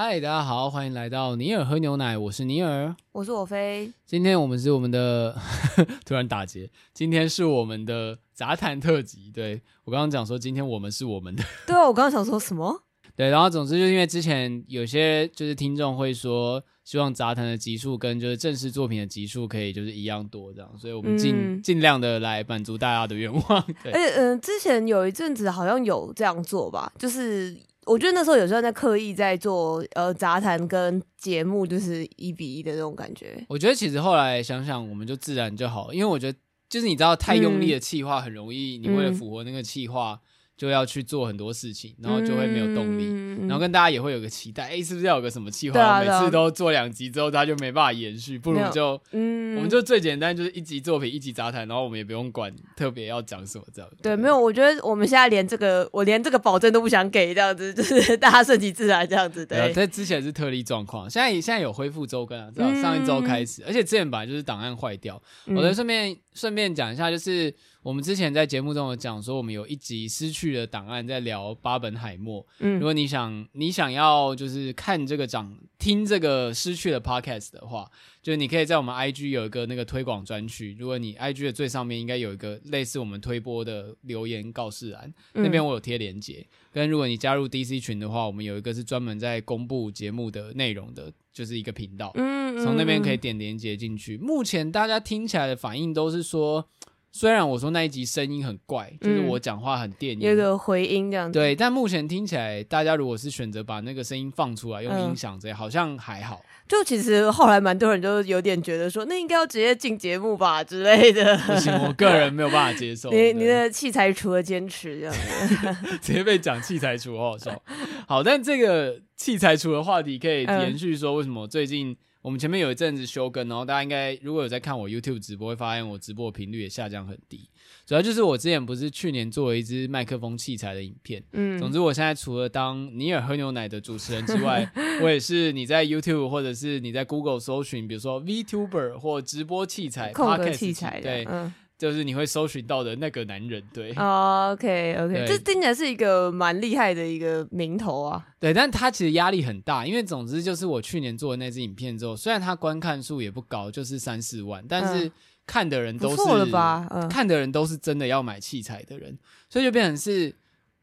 嗨，大家好，欢迎来到尼尔喝牛奶，我是尼尔，我是我飞。今天我们是我们的 突然打结，今天是我们的杂谈特辑。对，我刚刚讲说，今天我们是我们的。对啊，我刚刚想说什么？对，然后总之就是因为之前有些就是听众会说，希望杂谈的集数跟就是正式作品的集数可以就是一样多这样，所以我们尽、嗯、尽量的来满足大家的愿望。对，而且嗯、呃，之前有一阵子好像有这样做吧，就是。我觉得那时候有时候在刻意在做呃杂谈跟节目，就是一比一的那种感觉。我觉得其实后来想想，我们就自然就好，因为我觉得就是你知道太用力的气话很容易，你为了符合那个企划。嗯就要去做很多事情，然后就会没有动力，嗯、然后跟大家也会有个期待，哎、欸，是不是要有个什么计划？啊、每次都做两集之后，他就没办法延续，不如就，嗯，我们就最简单，就是一集作品，一集杂谈，然后我们也不用管特别要讲什么这样。对，没有，我觉得我们现在连这个，我连这个保证都不想给，这样子，就 是大家顺其自然这样子。对，在之前是特例状况，现在现在有恢复周更啊，知道上一周开始，嗯、而且之前本来就是档案坏掉，嗯、我再顺便顺便讲一下，就是。我们之前在节目中有讲说，我们有一集失去的档案在聊巴本海默。嗯，如果你想你想要就是看这个讲听这个失去的 podcast 的话，就是你可以在我们 IG 有一个那个推广专区。如果你 IG 的最上面应该有一个类似我们推播的留言告示栏，那边我有贴链接。跟如果你加入 DC 群的话，我们有一个是专门在公布节目的内容的，就是一个频道。嗯，从那边可以点连接进去。目前大家听起来的反应都是说。虽然我说那一集声音很怪，就是我讲话很电音，有个回音这样子。对，但目前听起来，大家如果是选择把那个声音放出来用音响这样，好像还好。就其实后来蛮多人就有点觉得说，那应该要直接进节目吧之类的。不行，我个人没有办法接受。你你的器材除了坚持这样子，直接被讲器材除，好好笑。好，但这个器材除的话题可以延续说，为什么最近？我们前面有一阵子休更，然后大家应该如果有在看我 YouTube 直播，会发现我直播频率也下降很低。主要就是我之前不是去年做了一支麦克风器材的影片，嗯，总之我现在除了当尼尔喝牛奶的主持人之外，我也是你在 YouTube 或者是你在 Google 搜寻，比如说 VTuber 或直播器材、Podcast 器材，对，嗯。就是你会搜寻到的那个男人，对。Oh, OK OK，这听起来是一个蛮厉害的一个名头啊。对，但他其实压力很大，因为总之就是我去年做的那支影片之后，虽然他观看数也不高，就是三四万，但是看的人都是，了吧？嗯、看的人都是真的要买器材的人，所以就变成是。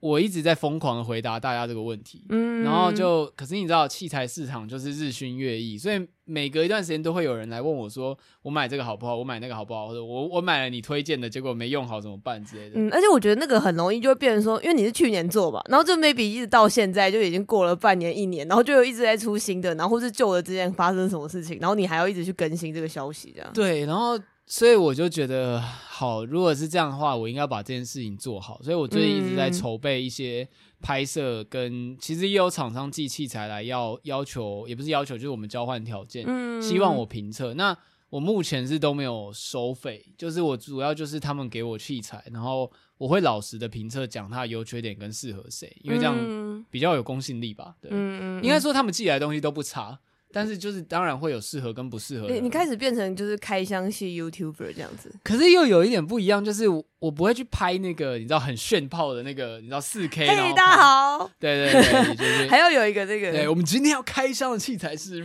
我一直在疯狂的回答大家这个问题，嗯，然后就，可是你知道器材市场就是日新月异，所以每隔一段时间都会有人来问我说，我买这个好不好？我买那个好不好？或者我我买了你推荐的，结果没用好怎么办之类的。嗯，而且我觉得那个很容易就会变成说，因为你是去年做吧，然后这 maybe 一直到现在就已经过了半年一年，然后就有一直在出新的，然后或是旧的之间发生什么事情，然后你还要一直去更新这个消息，这样。对，然后。所以我就觉得好，如果是这样的话，我应该把这件事情做好。所以我最近一直在筹备一些拍摄，跟其实也有厂商寄器材来要要求，也不是要求，就是我们交换条件，希望我评测。那我目前是都没有收费，就是我主要就是他们给我器材，然后我会老实的评测，讲它的优缺点跟适合谁，因为这样比较有公信力吧。对，应该说他们寄来的东西都不差。但是就是当然会有适合跟不适合的。你你开始变成就是开箱系 YouTuber 这样子，可是又有一点不一样，就是我，我不会去拍那个你知道很炫炮的那个，你知道四 K。嘿，大家好。对对对，就是 还要有一个这个。对，我们今天要开箱的器材是，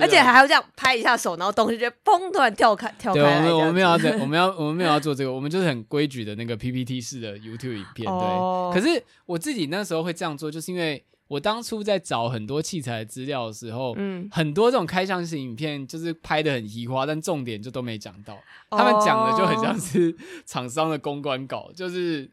而且还要这样拍一下手，然后东西就砰突然跳开跳开。对，我们我们没有要 我们要我们没有要做这个，我们就是很规矩的那个 PPT 式的 YouTube 影片。对，哦、可是我自己那时候会这样做，就是因为。我当初在找很多器材资料的时候，嗯，很多这种开箱型影片就是拍的很移花，但重点就都没讲到。哦、他们讲的就很像是厂商的公关稿，就是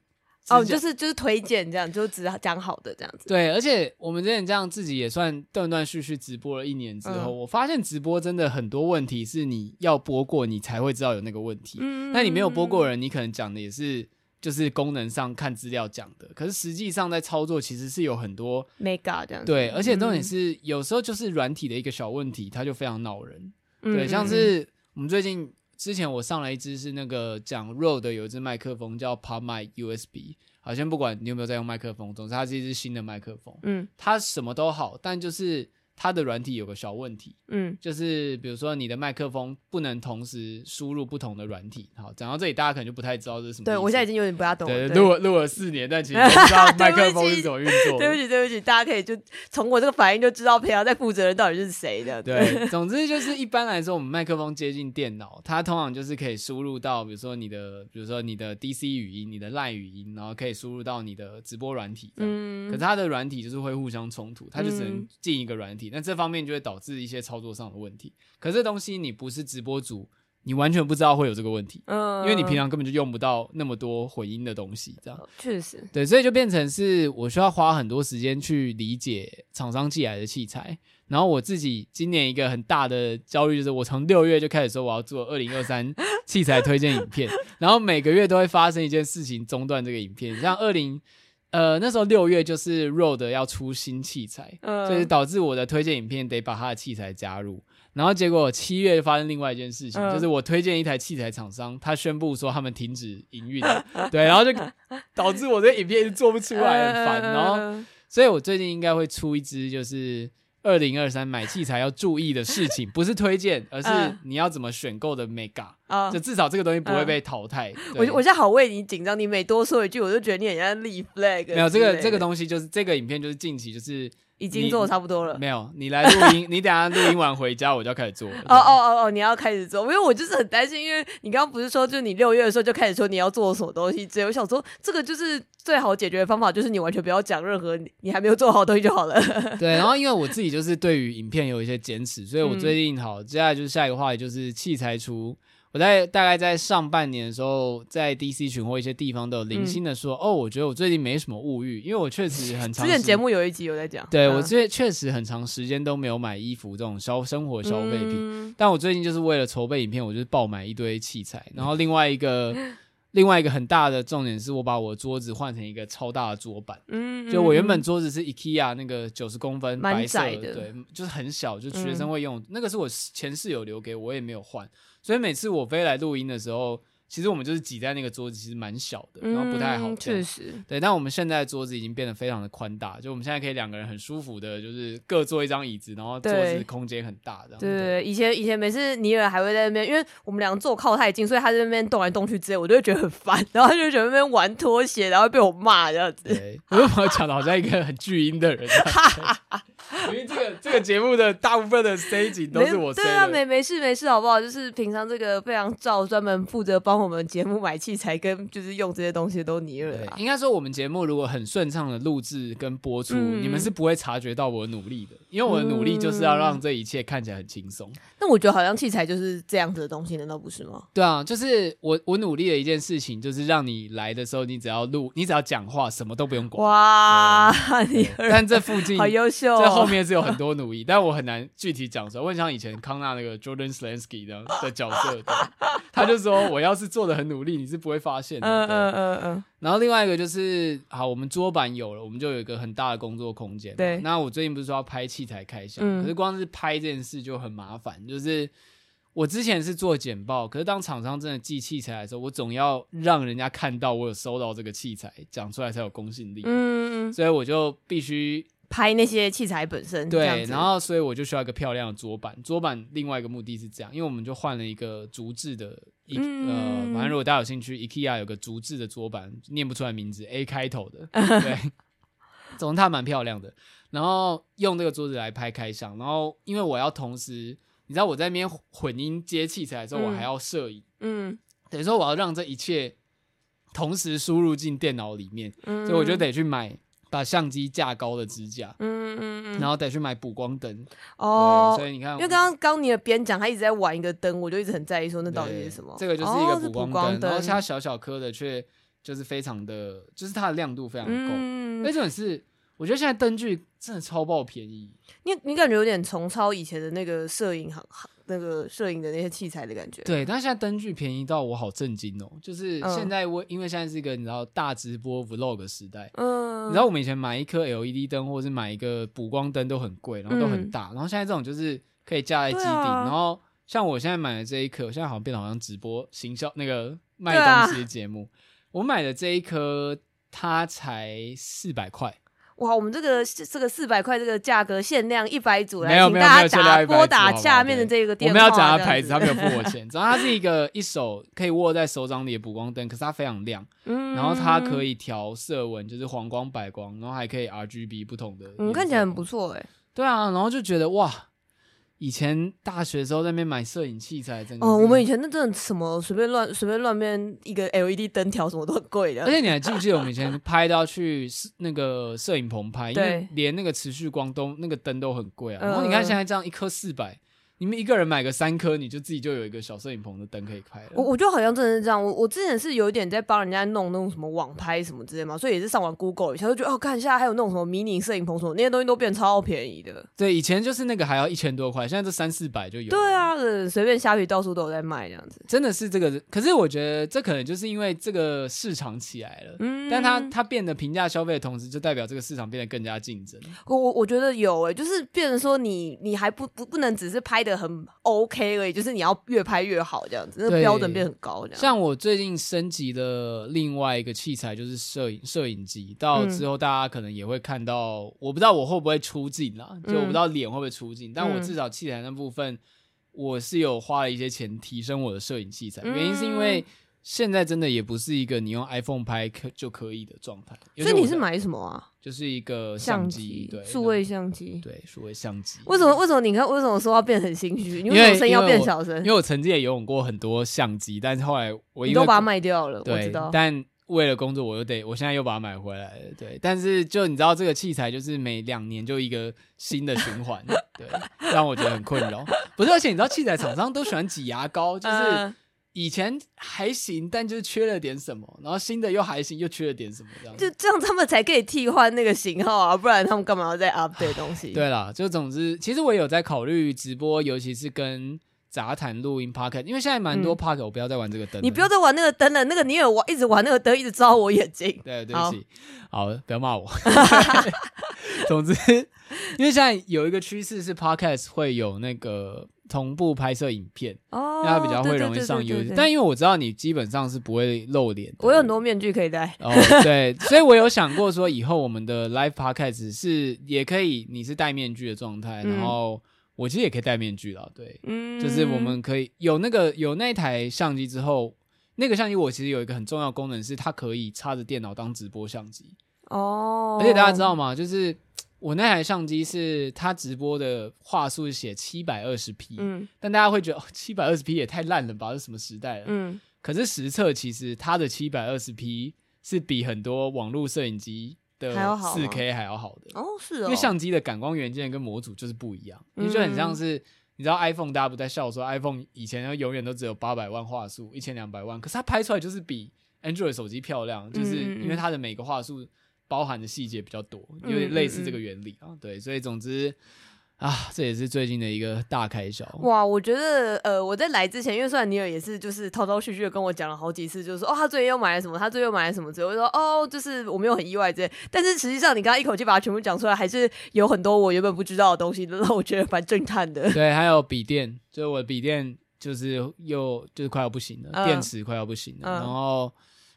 哦，就是就是推荐这样，就只讲好的这样子。对，而且我们之前这样自己也算断断续续直播了一年之后，嗯、我发现直播真的很多问题是你要播过，你才会知道有那个问题。嗯，那你没有播过的人，你可能讲的也是。就是功能上看资料讲的，可是实际上在操作其实是有很多 mega 这样。对，而且重点是有时候就是软体的一个小问题，它就非常恼人。对，像是我们最近之前我上了一支是那个讲 Rode 的有一支麦克风叫 PodMic USB，好，像不管你有没有在用麦克风，总之它是一支新的麦克风。嗯，它什么都好，但就是它的软体有个小问题，嗯，就是比如说你的麦克风不能同时输入不同的软体。好，讲到这里，大家可能就不太知道这是什么。对，我现在已经有点不大懂了。对，录了录了四年，但其实不知道 麦克风是怎么运作。对不起，对不起，大家可以就从我这个反应就知道平常在负责人到底是谁的。对，总之就是一般来说，我们麦克风接近电脑，它通常就是可以输入到，比如说你的，比如说你的 DC 语音、你的 LINE 语音，然后可以输入到你的直播软体。嗯。可是它的软体就是会互相冲突，它就只能进一个软体，那这方面就会。导致一些操作上的问题，可是这东西你不是直播主，你完全不知道会有这个问题，嗯，因为你平常根本就用不到那么多混音的东西，这样确实对，所以就变成是我需要花很多时间去理解厂商寄来的器材，然后我自己今年一个很大的焦虑就是，我从六月就开始说我要做二零二三器材推荐影片，然后每个月都会发生一件事情中断这个影片，像二零。呃，那时候六月就是 Rode 要出新器材，嗯，所以导致我的推荐影片得把他的器材加入，然后结果七月发生另外一件事情，嗯、就是我推荐一台器材厂商，他宣布说他们停止营运，对，然后就导致我这影片做不出来，很烦，然后，所以我最近应该会出一支就是。二零二三买器材要注意的事情，不是推荐，而是你要怎么选购的 Mega，uh, 就至少这个东西不会被淘汰。Uh, 我我现在好为你紧张，你每多说一句，我就觉得你很像立 flag。没有这个这个东西，就是这个影片就是近期就是。已经做的差不多了。没有，你来录音，你等下录音完回家我就要开始做了。哦哦哦哦，你要开始做，因为我就是很担心，因为你刚刚不是说，就你六月的时候就开始说你要做什么东西，所以我想说，这个就是最好解决的方法，就是你完全不要讲任何你还没有做好的东西就好了。对，然后因为我自己就是对于影片有一些坚持，所以我最近好，接下来就是下一个话题就是器材出。我在大概在上半年的时候，在 DC 群或一些地方都有零星的说，嗯、哦，我觉得我最近没什么物欲，因为我确实很长。之前节目有一集有在讲，对、啊、我最确实很长时间都没有买衣服这种消生活消费品，嗯、但我最近就是为了筹备影片，我就是爆买一堆器材，然后另外一个另外一个很大的重点是我把我的桌子换成一个超大的桌板，嗯，就我原本桌子是 IKEA 那个九十公分白色的，对，就是很小，就学生会用，嗯、那个是我前室友留给我，我也没有换。所以每次我飞来录音的时候，其实我们就是挤在那个桌子，其实蛮小的，然后不太好。确、嗯、实，对。但我们现在的桌子已经变得非常的宽大，就我们现在可以两个人很舒服的，就是各坐一张椅子，然后桌子空间很大，这样。对对对，以前以前每次尼尔还会在那边，因为我们两个坐靠太近，所以他在那边动来动去之类，我就会觉得很烦，然后他就觉得那边玩拖鞋，然后被我骂这样子。对，我就把我讲的好像一个很巨婴的人。因为这个这个节目的大部分的 staging 都是我。对啊，没没事没事，好不好？就是平常这个非常照专门负责帮我们节目买器材跟就是用这些东西都尼尔。对，应该说我们节目如果很顺畅的录制跟播出，嗯、你们是不会察觉到我的努力的，因为我的努力就是要让这一切看起来很轻松。那、嗯、我觉得好像器材就是这样子的东西，难道不是吗？对啊，就是我我努力的一件事情，就是让你来的时候，你只要录，你只要讲话，什么都不用管。哇，尼尔，但这附近好优秀、哦，这后面是有很多努力，但我很难具体讲出来。我很像以前康纳那个 Jordan Slansky 的的角色，他就说我要是做的很努力，你是不会发现的。嗯嗯嗯嗯。然后另外一个就是，好，我们桌板有了，我们就有一个很大的工作空间。对。那我最近不是说要拍器材开箱，嗯、可是光是拍这件事就很麻烦。就是我之前是做简报，可是当厂商真的寄器材的时候，我总要让人家看到我有收到这个器材，讲出来才有公信力。嗯嗯。所以我就必须。拍那些器材本身，对，然后所以我就需要一个漂亮的桌板。桌板另外一个目的是这样，因为我们就换了一个竹制的，一、嗯、呃，反正如果大家有兴趣，IKEA 有个竹制的桌板，念不出来名字，A 开头的，对，总之它蛮漂亮的。然后用这个桌子来拍开箱，然后因为我要同时，你知道我在那边混音接器材的时候，我还要摄影，嗯，等于说我要让这一切同时输入进电脑里面，嗯、所以我就得去买。把相机架高的支架，嗯嗯嗯，然后得去买补光灯哦。所以你看，因为刚刚刚你的边讲，他一直在玩一个灯，我就一直很在意说那到底是什么。这个就是一个补光灯，哦、然后它小小颗的，却就是非常的，就是它的亮度非常够。嗯，那种是。我觉得现在灯具真的超爆便宜，你你感觉有点重操以前的那个摄影行行那个摄影的那些器材的感觉。对，但现在灯具便宜到我好震惊哦！就是现在我、嗯、因为现在是一个你知道大直播 vlog 时代，嗯，你知道我们以前买一颗 LED 灯或者是买一个补光灯都很贵，然后都很大，嗯、然后现在这种就是可以架在机顶，啊、然后像我现在买的这一颗，我现在好像变得好像直播行销那个卖东西的节目，啊、我买的这一颗它才四百块。哇，我们这个这个四百块这个价格限量一百组，来请大家打拨打下面的这个电话。我们要讲的牌子，他没有付我钱。然后它是一个一手可以握在手掌里的补光灯，可是它非常亮，嗯，然后它可以调色温，就是黄光、白光，然后还可以 RGB 不同的，嗯，看起来很不错哎。对啊，然后就觉得哇。以前大学的时候在那边买摄影器材，真的哦，我们以前那真的什么随便乱随便乱编一个 LED 灯条什么都很贵的。而且你还记不记得我们以前拍都要去那个摄影棚拍，因为连那个持续光都那个灯都很贵啊。然后你看现在这样一颗四百。你们一个人买个三颗，你就自己就有一个小摄影棚的灯可以开了。我我觉得好像真的是这样。我我之前是有一点在帮人家弄那种什么网拍什么之类嘛，所以也是上网 Google 一下，就觉得哦，看一下还有那种什么迷你摄影棚什么那些东西都变超便宜的。对，以前就是那个还要一千多块，现在这三四百就有。对啊，随便虾皮到处都有在卖这样子。真的是这个，可是我觉得这可能就是因为这个市场起来了，嗯，但它它变得平价消费的同时，就代表这个市场变得更加竞争。我我我觉得有诶、欸，就是变成说你你还不不不能只是拍得很。OK 而已，就是你要越拍越好这样子，那个标准变很高。这样，像我最近升级的另外一个器材就是摄影摄影机，到之后大家可能也会看到，嗯、我不知道我会不会出镜啦，就我不知道脸会不会出镜，嗯、但我至少器材那部分我是有花了一些钱提升我的摄影器材，嗯、原因是因为。现在真的也不是一个你用 iPhone 拍可就可以的状态。所以你是买什么啊？就是一个相机，对，数位相机，对，数位相机。为什么？为什么？你看，为什么说话变得很心虚？因为声音要变小声。因为我曾经也拥有过很多相机，但是后来我你都把它卖掉了，我知道。但为了工作，我又得，我现在又把它买回来了。对，但是就你知道，这个器材就是每两年就一个新的循环，对，让我觉得很困扰。不是，而且你知道，器材厂商都喜欢挤牙膏，就是。以前还行，但就是缺了点什么，然后新的又还行，又缺了点什么，这样就这样他们才可以替换那个型号啊，不然他们干嘛要再 update 东西？对啦，就总之，其实我也有在考虑直播，尤其是跟杂谈录音 pocket，因为现在蛮多 pocket，我不要再玩这个灯，你不要再玩那个灯了，那个你有玩一直玩那个灯，一直照我眼睛。对，对不起，好，好，不要骂我。总之，因为现在有一个趋势是 podcast 会有那个。同步拍摄影片，哦，那比较会容易上 YouTube。但因为我知道你基本上是不会露脸，我有很多面具可以戴。哦，对，所以我有想过说，以后我们的 Live Podcast 是也可以，你是戴面具的状态，然后我其实也可以戴面具了。对，嗯，就是我们可以有那个有那台相机之后，那个相机我其实有一个很重要功能是，它可以插着电脑当直播相机。哦，而且大家知道吗？就是。我那台相机是它直播的话术是写七百二十 P，嗯，但大家会觉得哦，七百二十 P 也太烂了吧？这什么时代了？嗯，可是实测其实它的七百二十 P 是比很多网络摄影机的四 K 还要好的哦，是哦，因为相机的感光元件跟模组就是不一样，你就很像是你知道 iPhone，大家不在笑说 iPhone 以前永远都只有八百万画素，一千两百万，可是它拍出来就是比 Android 手机漂亮，就是因为它的每个画素。包含的细节比较多，因为类似这个原理啊。嗯嗯嗯对，所以总之啊，这也是最近的一个大开销。哇，我觉得呃，我在来之前，因为虽然尼尔也是就是滔滔续续的跟我讲了好几次，就是说哦，他最近又买了什么，他最近又买了什么之后，我就说哦，就是我没有很意外这些。但是实际上，你刚刚一口气把它全部讲出来，还是有很多我原本不知道的东西，让我觉得蛮震撼的。对，还有笔电，就是我的笔电就是又就是快要不行了，嗯、电池快要不行了，嗯、然后。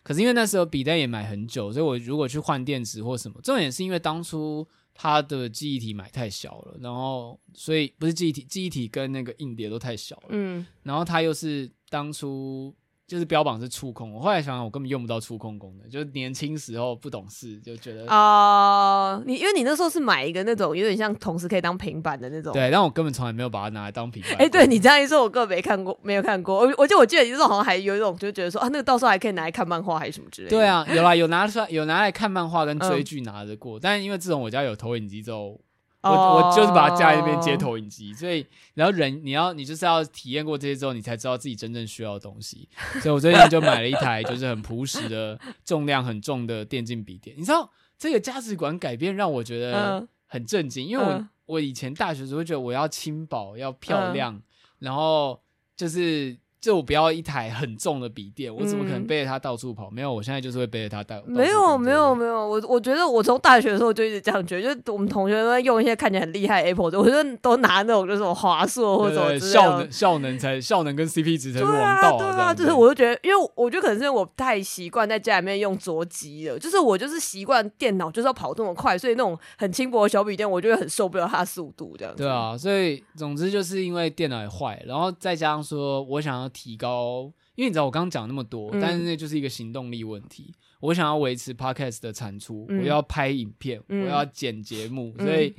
可是因为那时候笔袋也买很久，所以我如果去换电池或什么，重点是因为当初它的记忆体买太小了，然后所以不是记忆体，记忆体跟那个硬碟都太小了，嗯，然后它又是当初。就是标榜是触控，我后来想想，我根本用不到触控功能。就是年轻时候不懂事，就觉得啊、呃，你因为你那时候是买一个那种有点像同时可以当平板的那种，对，但我根本从来没有把它拿来当平板。哎、欸，对你这样一说，我根本没看过，没有看过。我我记得我记得你那时候好像还有一种，就觉得说啊，那个到时候还可以拿来看漫画还是什么之类的。对啊，有啦，有拿出来，有拿来看漫画跟追剧拿得过，嗯、但是因为自从我家有投影机之后。我我就是把它架在那边接投影机，所以然后人你要你就是要体验过这些之后，你才知道自己真正需要的东西。所以我最近就买了一台就是很朴实的、重量很重的电竞笔电。你知道这个价值观改变让我觉得很震惊，因为我我以前大学时候会觉得我要轻薄、要漂亮，然后就是就我不要一台很重的笔电，我怎么可能背着它到处跑？嗯、没有，我现在就是会背着它带。没有，没有，没有。我我觉得我从大学的时候就一直这样觉得，就是我们同学都在用一些看起来很厉害的 Apple 的，我觉得都拿那种就是什么华硕或者什么效能效能才效能跟 CP 值才是王道啊。对啊，就是我就觉得，因为我觉得可能是因为我太习惯在家里面用桌机了，就是我就是习惯电脑就是要跑这么快，所以那种很轻薄的小笔电，我就会很受不了它的速度这样子。对啊，所以总之就是因为电脑也坏，然后再加上说我想要提高。因为你知道我刚刚讲那么多，嗯、但是那就是一个行动力问题。我想要维持 podcast 的产出，嗯、我要拍影片，嗯、我要剪节目，嗯、所以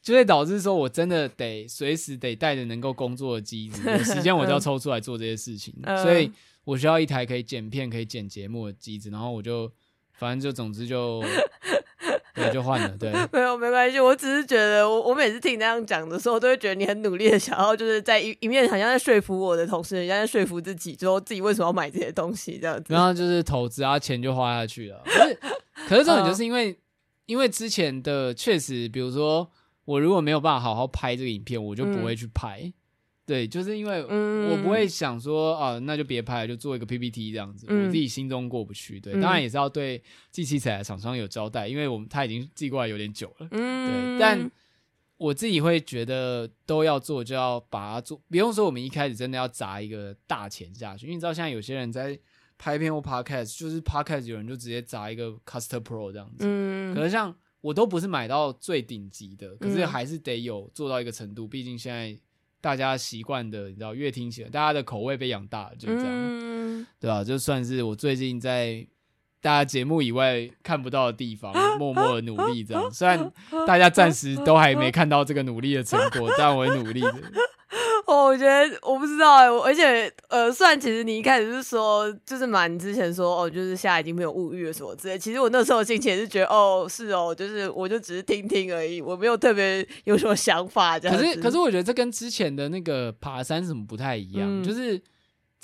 就会导致说我真的得随时得带着能够工作的机子，有时间我就要抽出来做这些事情。嗯、所以我需要一台可以剪片、可以剪节目的机子，然后我就反正就总之就。对，就换了。对，没有没关系。我只是觉得我，我我每次听你那样讲的时候，都会觉得你很努力的想要，就是在一一面好像在说服我的同时，人家在说服自己，说自己为什么要买这些东西这样子。然后就是投资啊，钱就花下去了。可是，可是这种就是因为，因为之前的确实，比如说我如果没有办法好好拍这个影片，我就不会去拍。嗯对，就是因为我不会想说啊，那就别拍了，就做一个 PPT 这样子，我自己心中过不去。对，当然也是要对寄器材的厂商有交代，因为我们他已经寄过来有点久了。对，但我自己会觉得都要做，就要把它做。不用说我们一开始真的要砸一个大钱下去，因为你知道现在有些人在拍片或 Podcast，就是 Podcast 有人就直接砸一个 Custer Pro 这样子。嗯，可是像我都不是买到最顶级的，可是还是得有做到一个程度，毕竟现在。大家习惯的，你知道，越听起来，大家的口味被养大了，就是这样，嗯、对吧？就算是我最近在大家节目以外看不到的地方，默默的努力，这样。虽然大家暂时都还没看到这个努力的成果，但我会努力的。哦，我觉得我不知道哎，而且呃，虽然其实你一开始是说，就是蛮你之前说哦，就是现在已经没有物欲了什么之类。其实我那时候心情也是觉得哦，是哦，就是我就只是听听而已，我没有特别有什么想法这样。可是可是我觉得这跟之前的那个爬山什么不太一样，嗯、就是。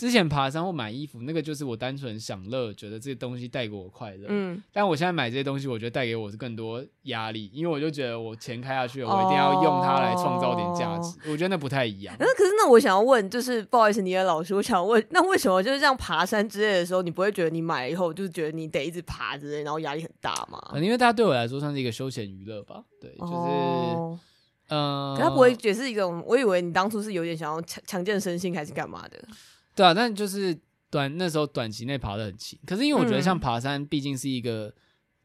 之前爬山或买衣服，那个就是我单纯享乐，觉得这些东西带给我快乐。嗯，但我现在买这些东西，我觉得带给我是更多压力，因为我就觉得我钱开下去了，我一定要用它来创造点价值。哦、我觉得那不太一样。那可是那我想要问，就是不好意思，尼尔老师，我想问，那为什么就是这样爬山之类的时候，你不会觉得你买了以后就是觉得你得一直爬之类，然后压力很大吗？因为大家对我来说算是一个休闲娱乐吧。对，就是，嗯、哦，呃、可他不会也是一种，我以为你当初是有点想要强强健身心还是干嘛的？对啊，但就是。短那时候短期内爬的很勤，可是因为我觉得像爬山毕竟是一个、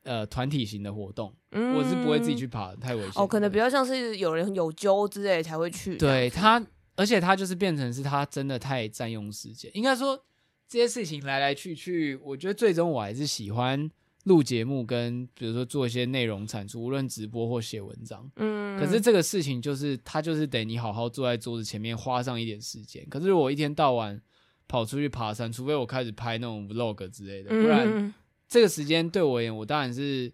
嗯、呃团体型的活动，嗯、我是不会自己去爬的，太危险。哦，可能比较像是有人有揪之类才会去。对他，而且他就是变成是他真的太占用时间。应该说这些事情来来去去，我觉得最终我还是喜欢录节目跟比如说做一些内容产出，无论直播或写文章。嗯。可是这个事情就是他就是得你好好坐在桌子前面花上一点时间。可是我一天到晚。跑出去爬山，除非我开始拍那种 vlog 之类的，不然、嗯、这个时间对我而言，我当然是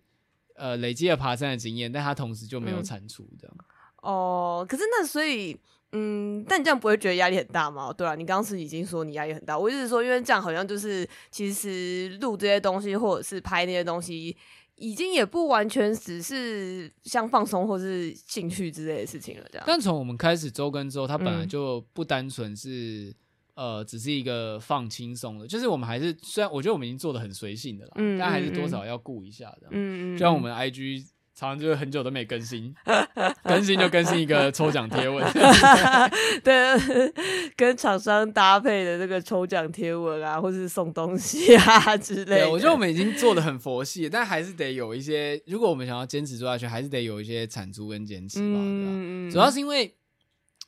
呃累积了爬山的经验，但它同时就没有产出这样、嗯。哦，可是那所以，嗯，但你这样不会觉得压力很大吗？对啊，你刚刚是已经说你压力很大，我就是说，因为这样好像就是其实录这些东西或者是拍那些东西，已经也不完全只是像放松或是兴趣之类的事情了。这样，但从我们开始周更之后，它本来就不单纯是。呃，只是一个放轻松的，就是我们还是虽然我觉得我们已经做的很随性的了，嗯、但还是多少要顾一下的。嗯，就像我们 IG 常常就是很久都没更新，更新就更新一个抽奖贴文，对，跟厂商搭配的这个抽奖贴文啊，或是送东西啊之类的。我觉得我们已经做的很佛系，但还是得有一些，如果我们想要坚持做下去，还是得有一些产出跟坚持吧。嗯，主要是因为。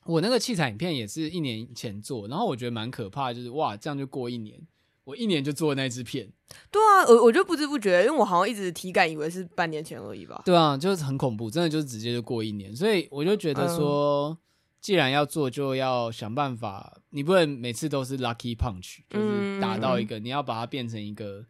我那个器材影片也是一年前做，然后我觉得蛮可怕，就是哇，这样就过一年，我一年就做那支片。对啊，我我就不知不觉，因为我好像一直体感以为是半年前而已吧。对啊，就是很恐怖，真的就是直接就过一年，所以我就觉得说，既然要做，就要想办法，你不能每次都是 lucky punch，就是打到一个，嗯、你要把它变成一个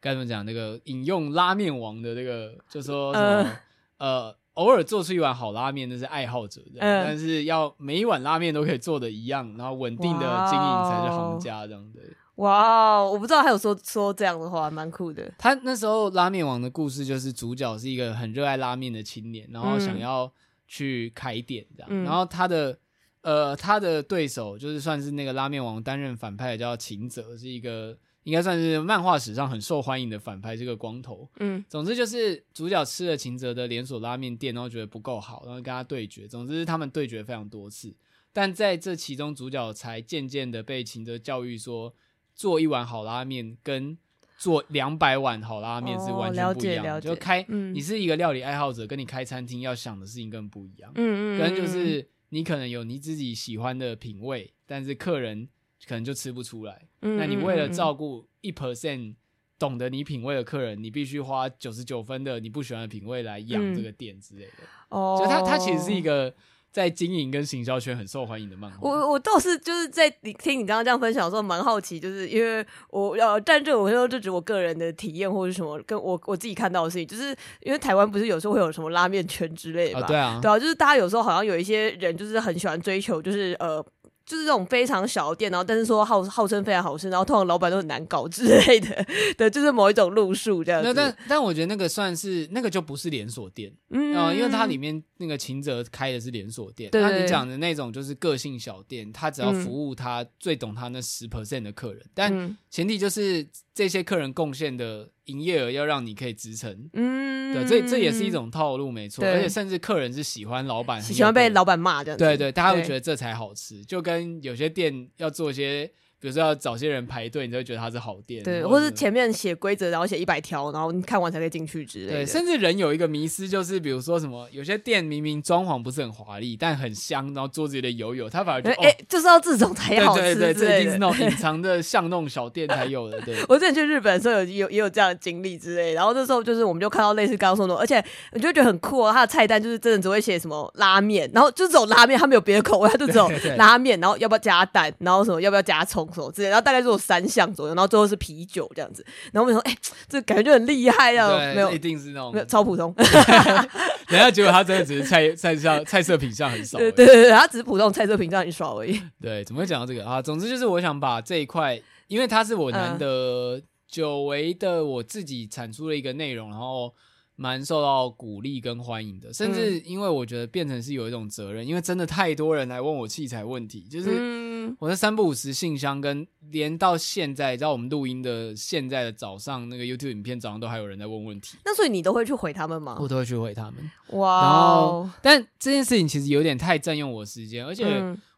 该怎么讲，那个引用拉面王的那个，就说什么呃。呃偶尔做出一碗好拉面，那是爱好者的，嗯、但是要每一碗拉面都可以做的一样，然后稳定的经营才是行家这样的。哇，我不知道还有说说这样的话，蛮酷的。他那时候拉面王的故事就是主角是一个很热爱拉面的青年，然后想要去开店这样，嗯、然后他的呃，他的对手就是算是那个拉面王担任反派的叫秦泽，是一个应该算是漫画史上很受欢迎的反派，这个光头。嗯，总之就是主角吃了秦泽的连锁拉面店，然后觉得不够好，然后跟他对决。总之他们对决非常多次，但在这其中，主角才渐渐的被秦泽教育说，做一碗好拉面跟做两百碗好拉面是完全不一样的。哦、就开，嗯、你是一个料理爱好者，跟你开餐厅要想的事情更不一样。嗯嗯，跟就是。你可能有你自己喜欢的品味，但是客人可能就吃不出来。嗯、那你为了照顾一 percent 懂得你品味的客人，你必须花九十九分的你不喜欢的品味来养这个店之类的。哦、嗯，所以它它其实是一个。在经营跟行销圈很受欢迎的漫画，我我倒是就是在你听你刚刚这样分享的时候，蛮好奇，就是因为我要但这我说这只我个人的体验或者什么，跟我我自己看到的事情，就是因为台湾不是有时候会有什么拉面圈之类的嘛、哦，对啊，对啊，就是大家有时候好像有一些人就是很喜欢追求，就是呃。就是这种非常小的店，然后但是说号号称非常好吃，然后通常老板都很难搞之类的，对，就是某一种路数这样子。那但但我觉得那个算是那个就不是连锁店，嗯，呃，因为它里面那个秦泽开的是连锁店，那你讲的那种就是个性小店，他只要服务他最懂他那十 percent 的客人，嗯、但前提就是这些客人贡献的。营业额要让你可以支撑，嗯，对，这这也是一种套路，没错，而且甚至客人是喜欢老板，喜欢被老板骂这样子，对对，大家会觉得这才好吃，就跟有些店要做一些。比如说要找些人排队，你就会觉得它是好店，对，或是前面写规则，然后写一百条，然后你看完才可以进去之类的。对，甚至人有一个迷失，就是比如说什么，有些店明明装潢不是很华丽，但很香，然后桌子有点油油，他反而觉得哎、欸，就是要这种才好吃。对对对，这一定是那种隐藏的巷弄小店才有的。对，我之前去日本的时候有有也有这样的经历之类，然后那时候就是我们就看到类似刚刚说的，而且你就觉得很酷哦，他的菜单就是真的只会写什么拉面，然后就这种拉面，他没有别的口味，他就只有 拉面，然后要不要加蛋，然后什么要不要加葱什么之类，然后大概。做三项左右，然后最后是啤酒这样子，然后我们说，哎、欸，这感觉就很厉害啊！对没有，一定是那种没有超普通。等下结果他真的只是菜 菜上菜色品相很少，对对对，他只是普通菜色品相很少而已。对，怎么会讲到这个啊？总之就是我想把这一块，因为它是我难得久违的我自己产出了一个内容，然后。蛮受到鼓励跟欢迎的，甚至因为我觉得变成是有一种责任，因为真的太多人来问我器材问题，就是我的三不五时信箱跟连到现在，在我们录音的现在的早上，那个 YouTube 影片早上都还有人在问问题。那所以你都会去回他们吗？我都会去回他们。哇但这件事情其实有点太占用我时间，而且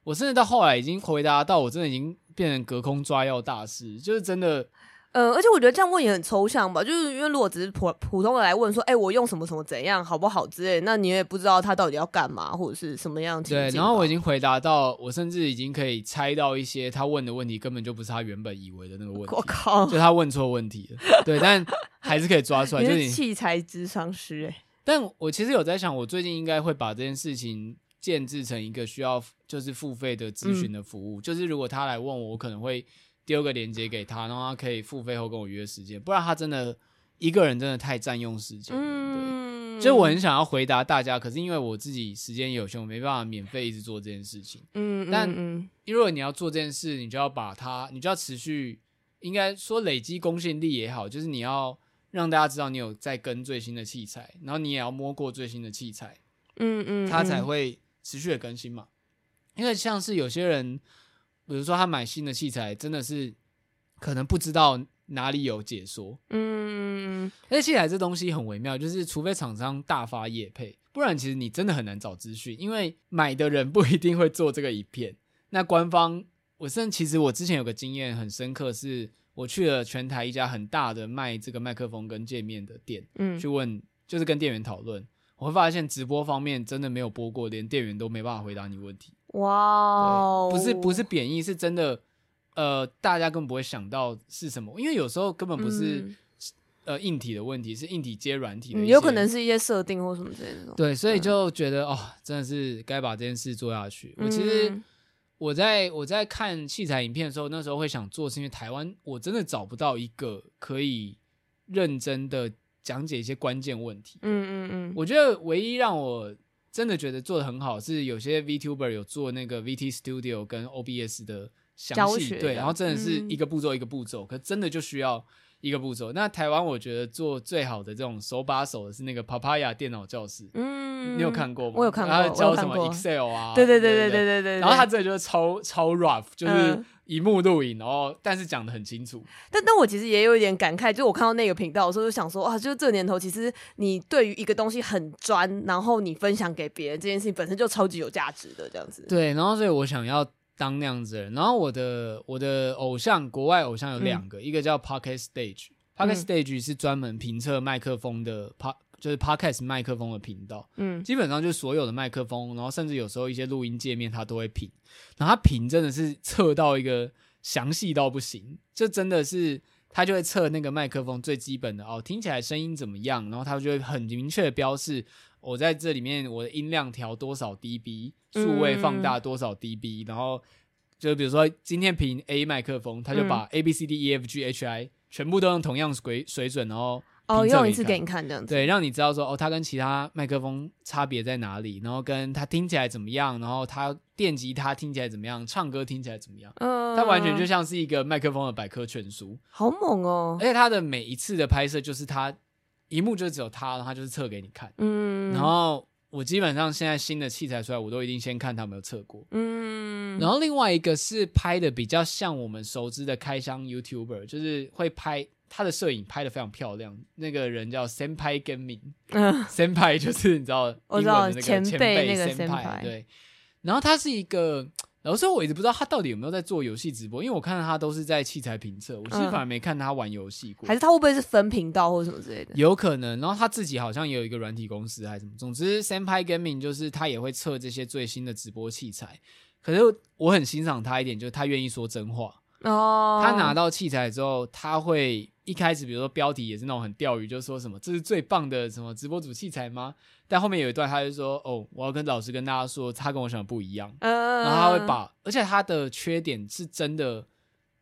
我甚至到后来已经回答到我真的已经变成隔空抓药大师，就是真的。呃，而且我觉得这样问也很抽象吧，就是因为如果只是普普通的来问说，哎、欸，我用什么什么怎样好不好之类，那你也不知道他到底要干嘛或者是什么样。对，然后我已经回答到，我甚至已经可以猜到一些他问的问题根本就不是他原本以为的那个问题。我靠，就他问错问题了。对，但还是可以抓出来。就是器材咨商师哎、欸，但我其实有在想，我最近应该会把这件事情建制成一个需要就是付费的咨询的服务，嗯、就是如果他来问我，我可能会。丢个链接给他，然后他可以付费后跟我约时间，不然他真的一个人真的太占用时间。嗯，对，就我很想要回答大家，可是因为我自己时间有限，我没办法免费一直做这件事情。嗯，但如果你要做这件事，你就要把它，你就要持续，应该说累积公信力也好，就是你要让大家知道你有在跟最新的器材，然后你也要摸过最新的器材。嗯嗯，他才会持续的更新嘛。因为像是有些人。比如说，他买新的器材，真的是可能不知道哪里有解说。嗯，而且器材这东西很微妙，就是除非厂商大发业配，不然其实你真的很难找资讯，因为买的人不一定会做这个影片。那官方，我甚至其实我之前有个经验很深刻，是我去了全台一家很大的卖这个麦克风跟界面的店，嗯，去问，就是跟店员讨论，我会发现直播方面真的没有播过，连店员都没办法回答你问题。哇 Wow，不是不是贬义，是真的，呃，大家根本不会想到是什么，因为有时候根本不是、嗯、呃硬体的问题，是硬体接软体的、嗯，有可能是一些设定或什么之类的。对，所以就觉得、嗯、哦，真的是该把这件事做下去。我其实我在我在看器材影片的时候，那时候会想做，是因为台湾我真的找不到一个可以认真的讲解一些关键问题。嗯嗯嗯，我觉得唯一让我真的觉得做的很好，是有些 VTuber 有做那个 VT Studio 跟 OBS 的详细，对，然后真的是一个步骤一个步骤，嗯、可真的就需要一个步骤。那台湾我觉得做最好的这种手把手的是那个 Papaya 电脑教室，嗯，你有看过吗？我有看过，他教什么 Excel 啊？对对对对对对对，对。然后他这就是超超 rough，就是一幕录影，然后但是讲的很清楚。但但我其实也有一点感慨，就我看到那个频道的时候，就想说啊，就是这年头，其实你对于一个东西很专，然后你分享给别人这件事情本身就超级有价值的这样子。对，然后所以我想要。当那样子的人，然后我的我的偶像，国外偶像有两个，嗯、一个叫 Pocket Stage，Pocket Stage 是专门评测麦克风的 p 就是 Podcast 麦克风的频道，嗯，基本上就是所有的麦克风，然后甚至有时候一些录音界面它都会评，然后它评真的是测到一个详细到不行，这真的是他就会测那个麦克风最基本的哦，听起来声音怎么样，然后他就会很明确的标示。我在这里面，我的音量调多少 dB，数位放大多少 dB，、嗯、然后就比如说今天评 A 麦克风，他就把 A B C D E F G H I 全部都用同样水水准，然后哦用一次给你看这样子，对，让你知道说哦，它跟其他麦克风差别在哪里，然后跟它听起来怎么样，然后它电吉他听起来怎么样，唱歌听起来怎么样，嗯，它完全就像是一个麦克风的百科全书，好猛哦！而且它的每一次的拍摄就是它。一幕就只有它，然后它就是测给你看。嗯，然后我基本上现在新的器材出来，我都一定先看他有没有测过。嗯，然后另外一个是拍的比较像我们熟知的开箱 YouTuber，就是会拍他的摄影拍的非常漂亮。那个人叫 Senpai Gaming，嗯，Senpai 就是你知道 英文的那个前辈那个 Senpai，对。然后他是一个。有时候我一直不知道他到底有没有在做游戏直播，因为我看到他都是在器材评测，我其实反而没看他玩游戏过。还是他会不会是分频道或什么之类的？有可能。然后他自己好像也有一个软体公司还是什么。总之，Senpai Gaming 就是他也会测这些最新的直播器材。可是我很欣赏他一点，就是他愿意说真话。哦。他拿到器材之后，他会一开始比如说标题也是那种很钓鱼，就是说什么这是最棒的什么直播主器材吗？但后面有一段，他就说：“哦，我要跟老师跟大家说，他跟我想的不一样。嗯”然后他会把，而且他的缺点是真的，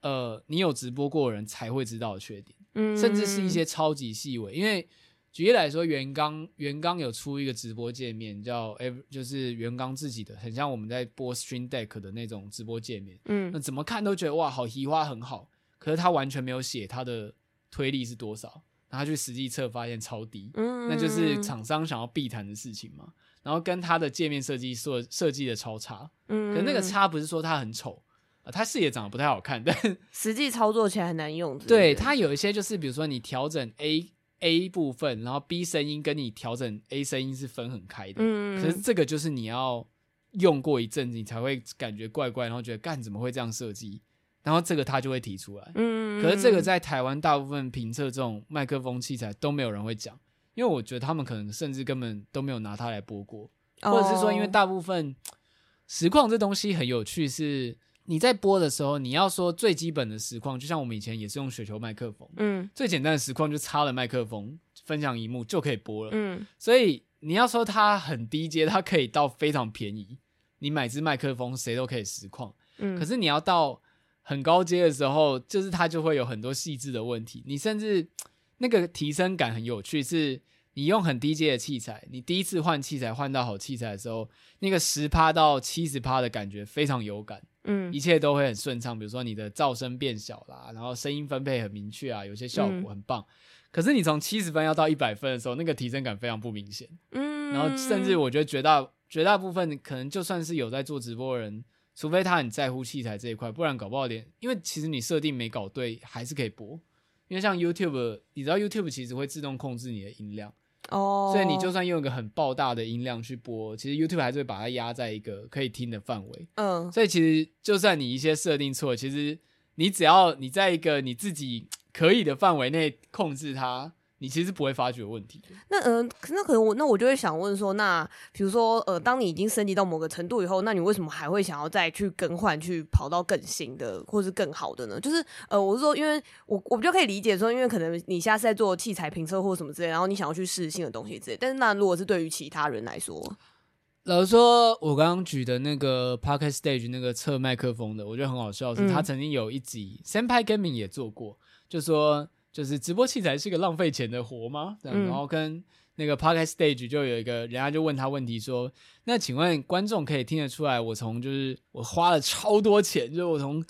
呃，你有直播过的人才会知道的缺点，嗯，甚至是一些超级细微。因为举例来说，袁刚袁刚有出一个直播界面叫 Ever，就是袁刚自己的，很像我们在播 Stream Deck 的那种直播界面。嗯，那怎么看都觉得哇，好移花很好，可是他完全没有写他的推力是多少。然后去实际测，发现超低，嗯，那就是厂商想要避谈的事情嘛。然后跟他的界面设计设设计的超差，嗯，可那个差不是说它很丑啊，它视野长得不太好看，但 实际操作起来很难用。对，它有一些就是，比如说你调整 A A 部分，然后 B 声音跟你调整 A 声音是分很开的，嗯，可是这个就是你要用过一阵子，你才会感觉怪怪，然后觉得干怎么会这样设计？然后这个他就会提出来，嗯，可是这个在台湾大部分评测这种麦克风器材都没有人会讲，因为我觉得他们可能甚至根本都没有拿它来播过，或者是说，因为大部分实况这东西很有趣，是你在播的时候，你要说最基本的实况，就像我们以前也是用雪球麦克风，嗯，最简单的实况就插了麦克风，分享荧幕就可以播了，嗯，所以你要说它很低阶，它可以到非常便宜，你买支麦克风谁都可以实况，嗯，可是你要到。很高阶的时候，就是它就会有很多细致的问题。你甚至那个提升感很有趣，是你用很低阶的器材，你第一次换器材换到好器材的时候，那个十趴到七十趴的感觉非常有感，嗯，一切都会很顺畅。比如说你的噪声变小啦，然后声音分配很明确啊，有些效果很棒。嗯、可是你从七十分要到一百分的时候，那个提升感非常不明显，嗯，然后甚至我觉得绝大绝大部分可能就算是有在做直播的人。除非他很在乎器材这一块，不然搞不好连，因为其实你设定没搞对，还是可以播。因为像 YouTube，你知道 YouTube 其实会自动控制你的音量，哦，所以你就算用一个很爆大的音量去播，其实 YouTube 还是会把它压在一个可以听的范围。嗯，所以其实就算你一些设定错，其实你只要你在一个你自己可以的范围内控制它。你其实不会发觉问题。那嗯、呃，那可能我那我就会想问说，那比如说呃，当你已经升级到某个程度以后，那你为什么还会想要再去更换，去跑到更新的或是更好的呢？就是呃，我是说，因为我我比较可以理解说，因为可能你现在是在做器材评测或什么之类，然后你想要去试新的东西之类。但是那如果是对于其他人来说，老实说，我刚刚举的那个 Pocket Stage 那个测麦克风的，我觉得很好笑，是他曾经有一集 Senpai Gaming 也做过，就说。就是直播器材是个浪费钱的活吗？这样，然后跟那个 podcast stage 就有一个人家就问他问题说，那请问观众可以听得出来，我从就是我花了超多钱，就是我从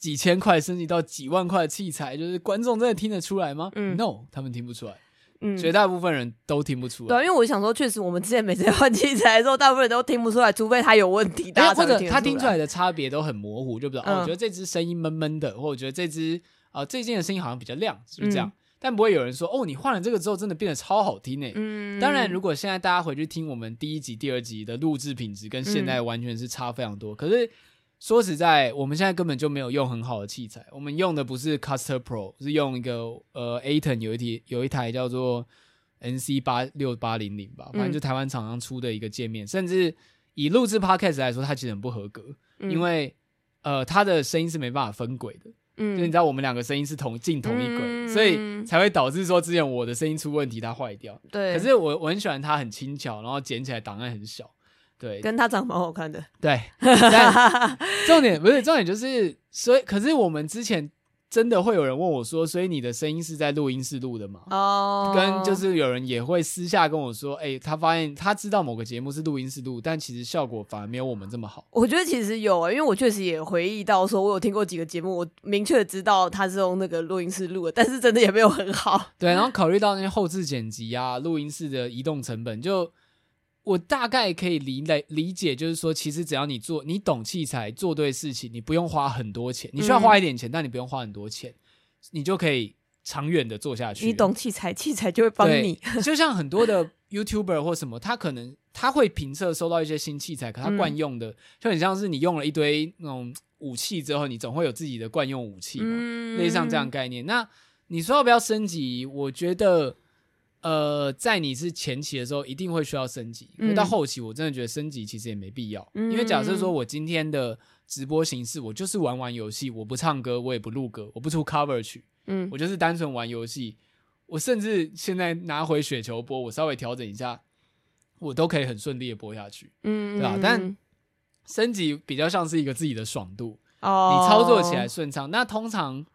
几千块升级到几万块的器材，就是观众真的听得出来吗？嗯，No，他们听不出来。嗯，绝大部分人都听不出来。对，因为我想说，确实我们之前每次换器材的时候，大部分人都听不出来，除非他有问题，大家或者他听出来的差别都很模糊，就不知道、嗯、哦，我觉得这只声音闷闷的，或者我觉得这支啊、呃，这件的声音好像比较亮，是不是这样？嗯、但不会有人说哦，你换了这个之后，真的变得超好听诶。嗯，当然，如果现在大家回去听我们第一集、第二集的录制品质，跟现在完全是差非常多。嗯、可是。说实在，我们现在根本就没有用很好的器材，我们用的不是 Caster Pro，是用一个呃 Aton 有一台有一台叫做 NC 八六八零零吧，反正就台湾厂商出的一个界面，嗯、甚至以录制 Podcast 来说，它其实很不合格，嗯、因为呃它的声音是没办法分轨的，嗯，就你知道我们两个声音是同进同一轨，嗯、所以才会导致说之前我的声音出问题，它坏掉。对，可是我我很喜欢它很轻巧，然后剪起来档案很小。对，跟它长蛮好看的。对，但重点不是重点，就是所以，可是我们之前真的会有人问我说，所以你的声音是在录音室录的吗？哦，跟就是有人也会私下跟我说，哎、欸，他发现他知道某个节目是录音室录，但其实效果反而没有我们这么好。我觉得其实有啊、欸，因为我确实也回忆到说，我有听过几个节目，我明确知道他是用那个录音室录的，但是真的也没有很好。对，然后考虑到那些后置剪辑啊，录音室的移动成本就。我大概可以理解理解，就是说，其实只要你做，你懂器材，做对事情，你不用花很多钱，你需要花一点钱，嗯、但你不用花很多钱，你就可以长远的做下去。你懂器材，器材就会帮你。就像很多的 YouTuber 或什么，他可能他会评测收到一些新器材，可他惯用的、嗯、就很像是你用了一堆那种武器之后，你总会有自己的惯用武器嘛，嗯、类似像这样概念。那你说要不要升级？我觉得。呃，在你是前期的时候，一定会需要升级。嗯到后期，我真的觉得升级其实也没必要。嗯、因为假设说我今天的直播形式，我就是玩玩游戏，我不唱歌，我也不录歌，我不出 cover 曲，嗯，我就是单纯玩游戏。我甚至现在拿回雪球播，我稍微调整一下，我都可以很顺利的播下去，嗯，对吧？但升级比较像是一个自己的爽度，哦，你操作起来顺畅。那通常。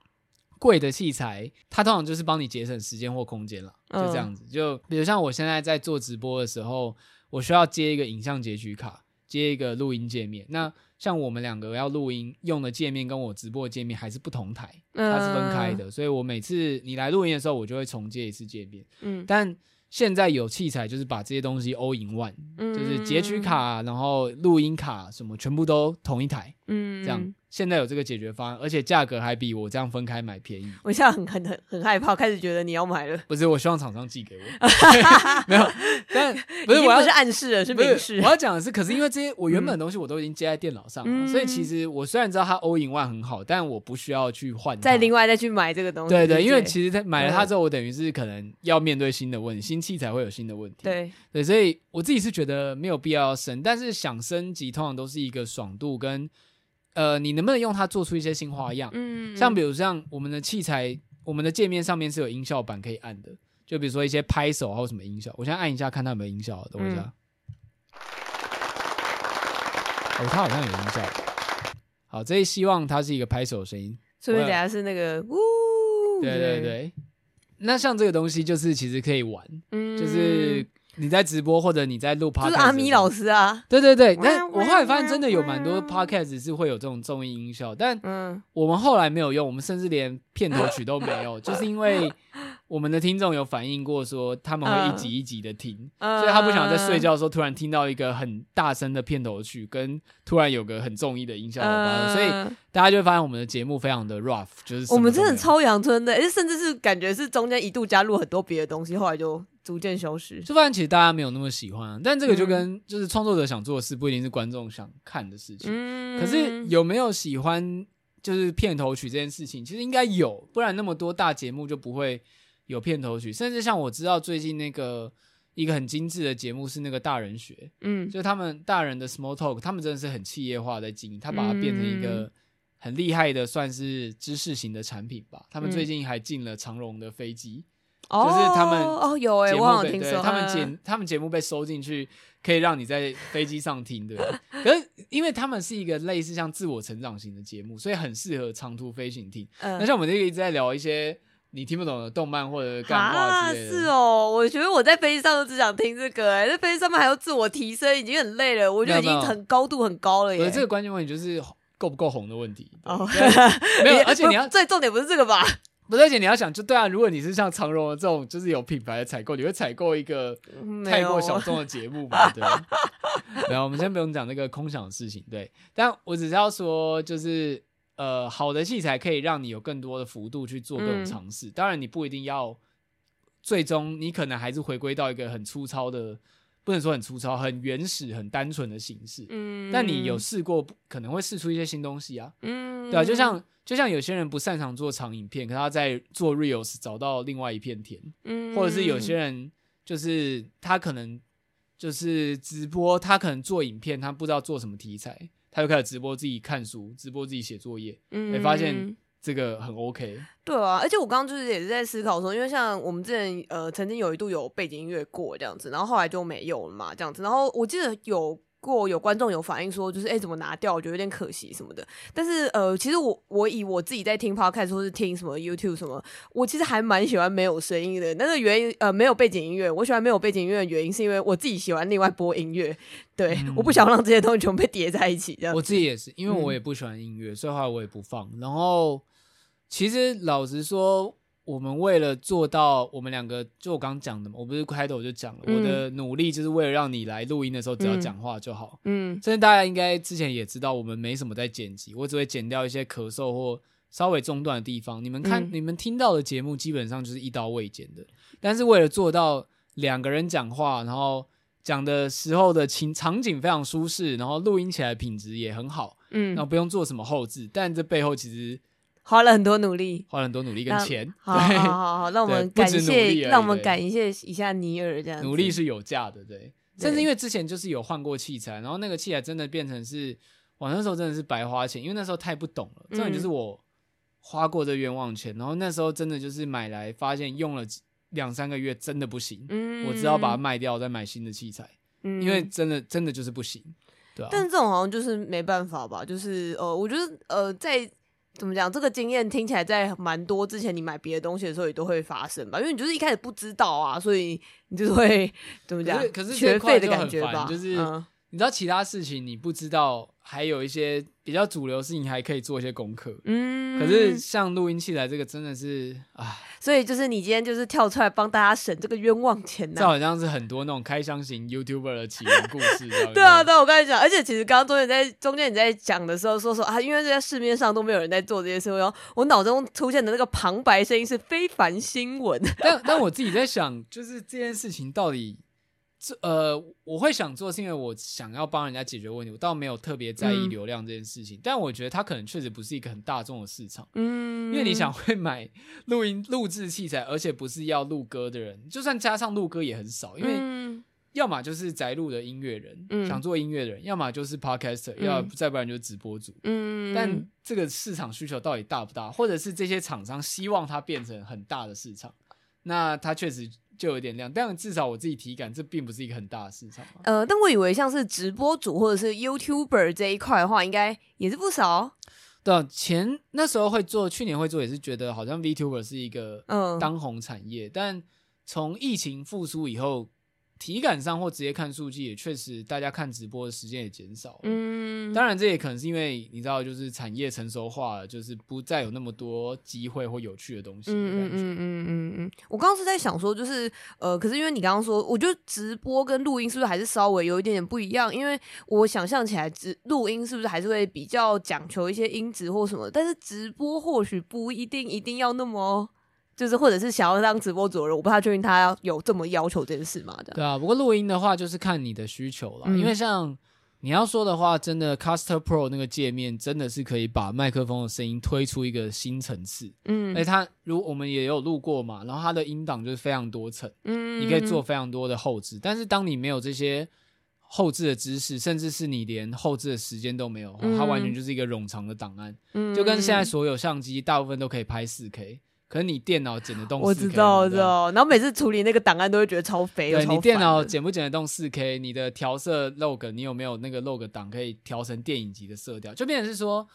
贵的器材，它通常就是帮你节省时间或空间了，就这样子。嗯、就比如像我现在在做直播的时候，我需要接一个影像截取卡，接一个录音界面。那像我们两个要录音用的界面，跟我直播的界面还是不同台，它是分开的。嗯、所以我每次你来录音的时候，我就会重接一次界面。嗯，但现在有器材就是把这些东西 all in one，就是截取卡，然后录音卡什么全部都同一台。嗯，这样。现在有这个解决方案，而且价格还比我这样分开买便宜。我现在很很很很害怕，开始觉得你要买了。不是，我希望厂商寄给我。没有，但不是，我要不是暗示了，是明示。我要讲的是，可是因为这些我原本的东西我都已经接在电脑上了，嗯、所以其实我虽然知道它 all in one 很好，但我不需要去换，再另外再去买这个东西。对对，因为其实它买了它之后，我等于是可能要面对新的问题，新器材会有新的问题。对对，所以我自己是觉得没有必要升，但是想升级通常都是一个爽度跟。呃，你能不能用它做出一些新花样？嗯，像比如像我们的器材，我们的界面上面是有音效板可以按的，就比如说一些拍手还有什么音效，我现在按一下看它有没有音效，等我一下。哦，它好像有音效。好，这一希望它是一个拍手声音。是不是等下是那个呜？对对对。那像这个东西就是其实可以玩，嗯，就是。你在直播或者你在录 podcast，就是阿咪老师啊，对对对。但我后来发现真的有蛮多 podcast 是会有这种综艺音效，但我们后来没有用，我们甚至连片头曲都没有，就是因为我们的听众有反映过说他们会一集一集的听，所以他不想在睡觉的时候突然听到一个很大声的片头曲，跟突然有个很综艺的音效，所以大家就会发现我们的节目非常的 rough，就是我们真的超阳春的，甚至是感觉是中间一度加入很多别的东西，后来就。逐渐消失，就发现其实大家没有那么喜欢啊。但这个就跟就是创作者想做的事，不一定是观众想看的事情。嗯，可是有没有喜欢就是片头曲这件事情，其实应该有，不然那么多大节目就不会有片头曲。甚至像我知道最近那个一个很精致的节目是那个大人学，嗯，就他们大人的 Small Talk，他们真的是很企业化在经营，他把它变成一个很厉害的算是知识型的产品吧。他们最近还进了长荣的飞机。就是他们哦，有哎，我好像听说他们节他们节目被收进去，可以让你在飞机上听，对。可是因为他们是一个类似像自我成长型的节目，所以很适合长途飞行听。那像我们这个一直在聊一些你听不懂的动漫或者干话之类的。是哦，我觉得我在飞机上都只想听这个，哎，在飞机上面还要自我提升，已经很累了，我觉得已经很高度很高了耶。这个关键问题就是够不够红的问题。哦，没有，而且你要最重点不是这个吧？不是，而且你要想，就对啊，如果你是像长荣的这种，就是有品牌的采购，你会采购一个太过小众的节目吧？对。没有，我们先不用讲那个空想的事情，对。但我只是要说，就是呃，好的器材可以让你有更多的幅度去做各种尝试。嗯、当然，你不一定要最终，你可能还是回归到一个很粗糙的，不能说很粗糙，很原始、很单纯的形式。嗯。但你有试过，可能会试出一些新东西啊。嗯。对啊，就像。就像有些人不擅长做长影片，可他在做 reels 找到另外一片天，嗯，或者是有些人就是他可能就是直播，他可能做影片，他不知道做什么题材，他就开始直播自己看书，直播自己写作业，嗯，会发现这个很 OK。对啊，而且我刚刚就是也是在思考说，因为像我们之前呃曾经有一度有背景音乐过这样子，然后后来就没有了嘛，这样子，然后我记得有。过有观众有反映说，就是哎、欸，怎么拿掉？我觉得有点可惜什么的。但是呃，其实我我以我自己在听 podcast 或是听什么 YouTube 什么，我其实还蛮喜欢没有声音的。那个原因呃，没有背景音乐，我喜欢没有背景音乐的原因是因为我自己喜欢另外播音乐。对，嗯、我不想让这些东西全部被叠在一起这样。我自己也是，因为我也不喜欢音乐，嗯、所以话我也不放。然后其实老实说。我们为了做到，我们两个就我刚刚讲的嘛，我不是开头我就讲了，嗯、我的努力就是为了让你来录音的时候只要讲话就好。嗯，甚至大家应该之前也知道，我们没什么在剪辑，我只会剪掉一些咳嗽或稍微中断的地方。你们看，嗯、你们听到的节目基本上就是一刀未剪的。但是为了做到两个人讲话，然后讲的时候的情场景非常舒适，然后录音起来品质也很好，嗯，然后不用做什么后置，但这背后其实。花了很多努力，花了很多努力跟钱。好好好好，让我们感谢，让我们感谢一下尼尔这样。努力是有价的，对。甚至因为之前就是有换过器材，然后那个器材真的变成是，我那时候真的是白花钱，因为那时候太不懂了。这种就是我花过这冤枉钱，然后那时候真的就是买来发现用了两三个月真的不行，嗯我只好把它卖掉，再买新的器材，因为真的真的就是不行，对啊。但这种好像就是没办法吧，就是呃，我觉得呃在。怎么讲？这个经验听起来在蛮多之前你买别的东西的时候也都会发生吧？因为你就是一开始不知道啊，所以你就会怎么讲？可是学费的感觉吧？就是你知道其他事情你不知道。还有一些比较主流事情，还可以做一些功课。嗯，可是像录音器材这个真的是啊，所以就是你今天就是跳出来帮大家省这个冤枉钱呢。这好像是很多那种开箱型 YouTuber 的起源故事。对啊，对，我跟你讲，而且其实刚刚中间在中间你在讲的时候说说啊，因为在市面上都没有人在做这些事情，我脑中出现的那个旁白声音是非凡新闻。但但我自己在想，就是这件事情到底。这呃，我会想做，是因为我想要帮人家解决问题，我倒没有特别在意流量这件事情。嗯、但我觉得它可能确实不是一个很大众的市场，嗯，因为你想会买录音录制器材，而且不是要录歌的人，就算加上录歌也很少，因为要么就是宅录的音乐人，嗯、想做音乐的人，要么就是 podcaster，、嗯、要再不然就是直播主，嗯，但这个市场需求到底大不大，或者是这些厂商希望它变成很大的市场，那它确实。就有点亮，但至少我自己体感，这并不是一个很大的市场。呃，但我以为像是直播主或者是 YouTuber 这一块的话，应该也是不少。对啊，前那时候会做，去年会做，也是觉得好像 VTuber 是一个当红产业，嗯、但从疫情复苏以后。体感上或直接看数据，也确实大家看直播的时间也减少了。嗯，当然这也可能是因为你知道，就是产业成熟化了，就是不再有那么多机会或有趣的东西的。嗯嗯嗯嗯嗯嗯。我刚刚是在想说，就是呃，可是因为你刚刚说，我觉得直播跟录音是不是还是稍微有一点点不一样？因为我想象起来，直录音是不是还是会比较讲求一些音质或什么？但是直播或许不一定一定要那么。就是，或者是想要当直播主的人，我不太确定他要有这么要求这件事嘛？对啊，不过录音的话，就是看你的需求了。嗯、因为像你要说的话，真的，Caster Pro 那个界面真的是可以把麦克风的声音推出一个新层次。嗯，而且它如我们也有录过嘛，然后它的音档就是非常多层，嗯，你可以做非常多的后置。但是当你没有这些后置的知识，甚至是你连后置的时间都没有，它完全就是一个冗长的档案。嗯，就跟现在所有相机大部分都可以拍四 K。可是你电脑剪得动 4K，我知道，我知道。然后每次处理那个档案都会觉得超肥。对，你电脑剪不剪得动四 K，你的调色 log，你有没有那个 log 档可以调成电影级的色调？就变成是说，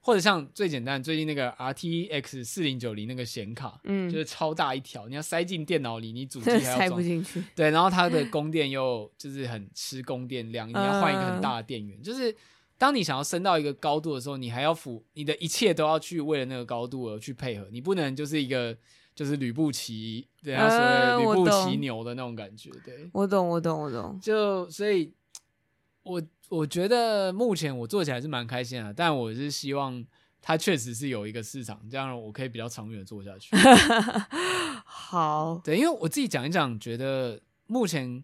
或者像最简单，最近那个 RTX 四零九零那个显卡，嗯，就是超大一条，你要塞进电脑里，你主机还要 塞不进去。对，然后它的供电又就是很吃供电量，你要换一个很大的电源。就是当你想要升到一个高度的时候，你还要辅你的一切都要去为了那个高度而去配合，你不能就是一个就是吕布骑，人家说吕布骑牛的那种感觉。对，我懂，我懂，我懂。就所以，我。我觉得目前我做起来是蛮开心的，但我是希望它确实是有一个市场，这样我可以比较长远的做下去。好，对，因为我自己讲一讲，觉得目前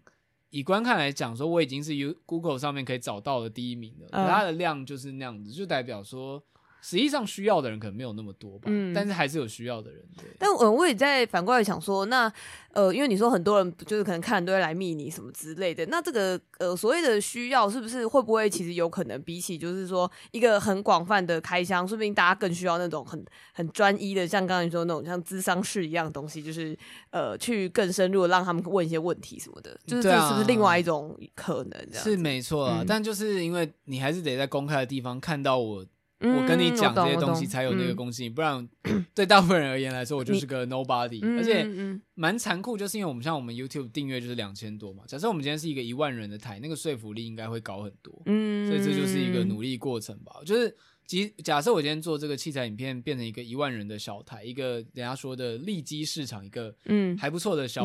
以观看来讲，说我已经是 U Google 上面可以找到的第一名了，嗯、它的量就是那样子，就代表说。实际上需要的人可能没有那么多吧，嗯，但是还是有需要的人。对，但我我也在反过来想说，那呃，因为你说很多人就是可能看都会来密你什么之类的，那这个呃所谓的需要是不是会不会其实有可能比起就是说一个很广泛的开箱，说不定大家更需要那种很很专一的，像刚才你说那种像智商室一样的东西，就是呃去更深入的让他们问一些问题什么的，就是这是不是另外一种可能？这样是没错啊，嗯，但就是因为你还是得在公开的地方看到我。我跟你讲这些东西才有那个公信力，不然 对大部分人而言来说，我就是个 nobody。而且蛮残酷，就是因为我们像我们 YouTube 订阅就是两千多嘛。假设我们今天是一个一万人的台，那个说服力应该会高很多。嗯，所以这就是一个努力过程吧。就是，即假设我今天做这个器材影片，变成一个一万人的小台，一个人家说的利基市场，一个嗯还不错的小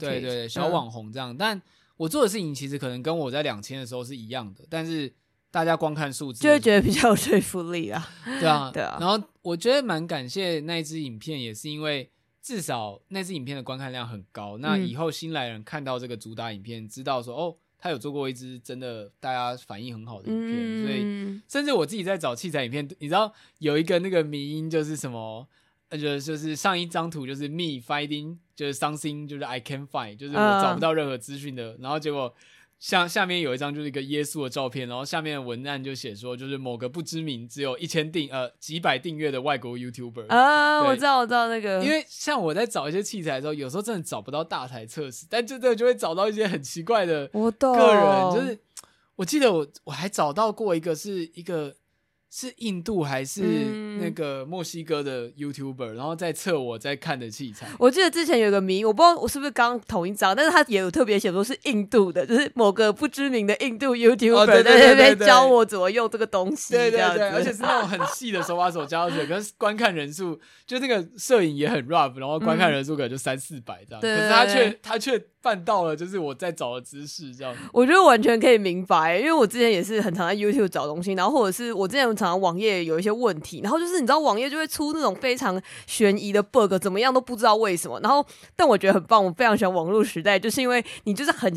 对对小网红这样。但我做的事情其实可能跟我在两千的时候是一样的，但是。大家光看数字，就会觉得比较有说服力啊。对啊，对啊。然后我觉得蛮感谢那支影片，也是因为至少那支影片的观看量很高。那以后新来人看到这个主打影片，知道说哦，他有做过一支真的大家反应很好的影片。嗯、所以甚至我自己在找器材影片，你知道有一个那个迷因就是什么，呃，就就是上一张图就是 me finding 就是 something 就是 I can find 就是我找不到任何资讯的，然后结果。像下面有一张就是一个耶稣的照片，然后下面的文案就写说，就是某个不知名只有一千订呃几百订阅的外国 YouTuber 啊，我知道我知道那个，因为像我在找一些器材的时候，有时候真的找不到大台测试，但真的就会找到一些很奇怪的个人，我就是我记得我我还找到过一个是一个。是印度还是那个墨西哥的 YouTuber，嗯、然后再测我在看的器材。我记得之前有个名，我不知道我是不是刚同一张，但是他也有特别写说是印度的，就是某个不知名的印度 YouTuber 在那边教我怎么用这个东西。对对对，而且是那种很细的手把手教学，可是观看人数就那个摄影也很 rough，然后观看人数可能就三四百这样，嗯、可是他却他却。办到了，就是我在找的知识这样。我觉得完全可以明白，因为我之前也是很常在 YouTube 找东西，然后或者是我之前常常网页有一些问题，然后就是你知道网页就会出那种非常悬疑的 bug，怎么样都不知道为什么。然后，但我觉得很棒，我非常喜欢网络时代，就是因为你就是很。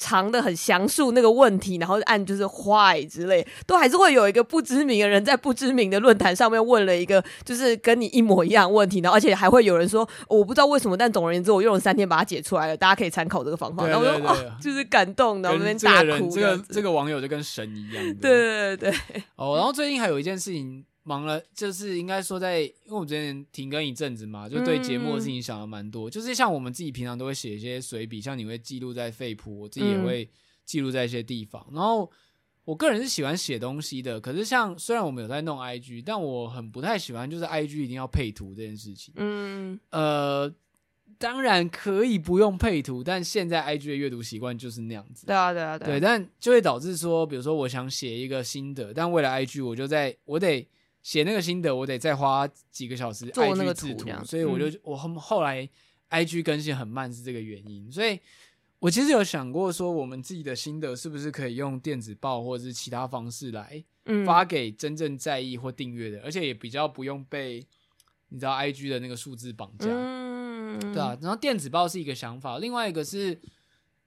长的很详述那个问题，然后按就是 why 之类，都还是会有一个不知名的人在不知名的论坛上面问了一个就是跟你一模一样问题，然后而且还会有人说、哦、我不知道为什么，但总而言之我用了三天把它解出来了，大家可以参考这个方法。然后我就哦，就是感动，然后那边大哭。这个这个网友就跟神一样。对对对对。哦，然后最近还有一件事情。忙了，就是应该说在，因为我之前停更一阵子嘛，就对节目的事情想了蛮多。嗯、就是像我们自己平常都会写一些随笔，像你会记录在废谱，我自己也会记录在一些地方。嗯、然后我个人是喜欢写东西的，可是像虽然我们有在弄 IG，但我很不太喜欢就是 IG 一定要配图这件事情。嗯，呃，当然可以不用配图，但现在 IG 的阅读习惯就是那样子。对啊，对啊，对啊。对，但就会导致说，比如说我想写一个心得，但为了 IG，我就在我得。写那个心得，我得再花几个小时 IG 制图，所以我就、嗯、我后后来 IG 更新很慢是这个原因。所以我其实有想过说，我们自己的心得是不是可以用电子报或者是其他方式来发给真正在意或订阅的，嗯、而且也比较不用被你知道 IG 的那个数字绑架，嗯、对啊。然后电子报是一个想法，另外一个是。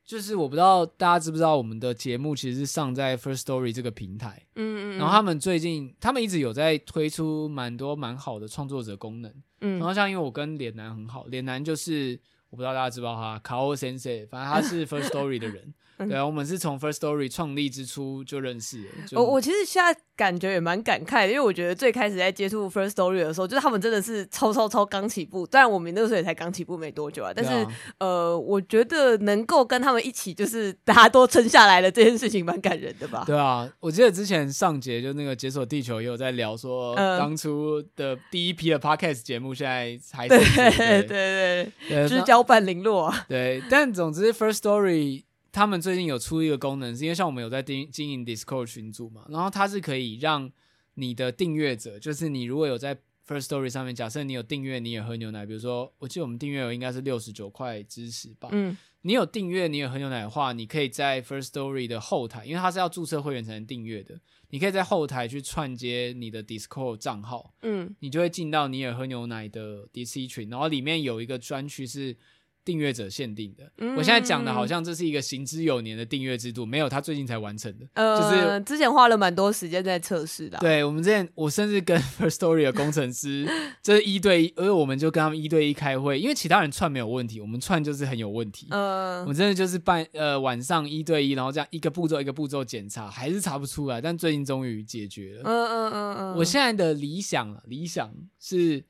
就是我不知道大家知不知道，我们的节目其实是上在 First Story 这个平台，嗯嗯，然后他们最近他们一直有在推出蛮多蛮好的创作者功能，嗯，然后像因为我跟脸男很好，脸男就是我不知道大家知不知道他卡欧先生，反正他是 First Story 的人，对啊，我们是从 First Story 创立之初就认识了。我我其实现在感觉也蛮感慨的，因为我觉得最开始在接触 First Story 的时候，就是他们真的是超超超刚起步。当然我们那个时候也才刚起步没多久啊，但是、啊、呃，我觉得能够跟他们一起，就是大家都撑下来了这件事情，蛮感人的吧？对啊，我记得之前上节就那个解锁地球也有在聊说，当初的第一批的 Podcast 节目现在还是对对对对，就是交伴零落啊。对，但总之 First Story。他们最近有出一个功能，是因为像我们有在经经营 Discord 群组嘛，然后它是可以让你的订阅者，就是你如果有在 First Story 上面，假设你有订阅，你也喝牛奶，比如说，我记得我们订阅额应该是六十九块支持吧，嗯，你有订阅，你也喝牛奶的话，你可以在 First Story 的后台，因为它是要注册会员才能订阅的，你可以在后台去串接你的 Discord 账号，嗯，你就会进到你也喝牛奶的 DC 群，然后里面有一个专区是。订阅者限定的，嗯、我现在讲的好像这是一个行之有年的订阅制度，没有，他最近才完成的。呃，就是之前花了蛮多时间在测试的。对，我们之前，我甚至跟 First Story 的工程师，这是一对一，而我们就跟他们一对一开会，因为其他人串没有问题，我们串就是很有问题。嗯、呃，我们真的就是半呃晚上一对一，然后这样一个步骤一个步骤检查，还是查不出来，但最近终于解决了。嗯嗯嗯嗯，我现在的理想理想是，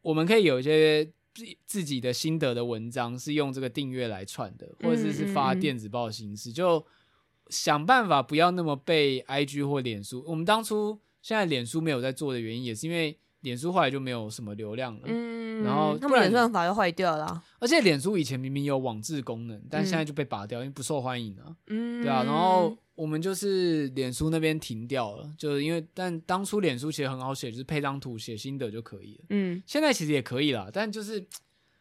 我们可以有一些。自自己的心得的文章是用这个订阅来串的，或者是是发电子报的形式，嗯嗯嗯，就想办法不要那么被 IG 或脸书。我们当初现在脸书没有在做的原因，也是因为脸书后来就没有什么流量了。嗯，然后他们演算法就坏掉了啊。而且脸书以前明明有网志功能，但现在就被拔掉，因为不受欢迎了。嗯，对啊，然后。我们就是脸书那边停掉了，就是因为但当初脸书其实很好写，就是配张图写心得就可以了。嗯，现在其实也可以啦，但就是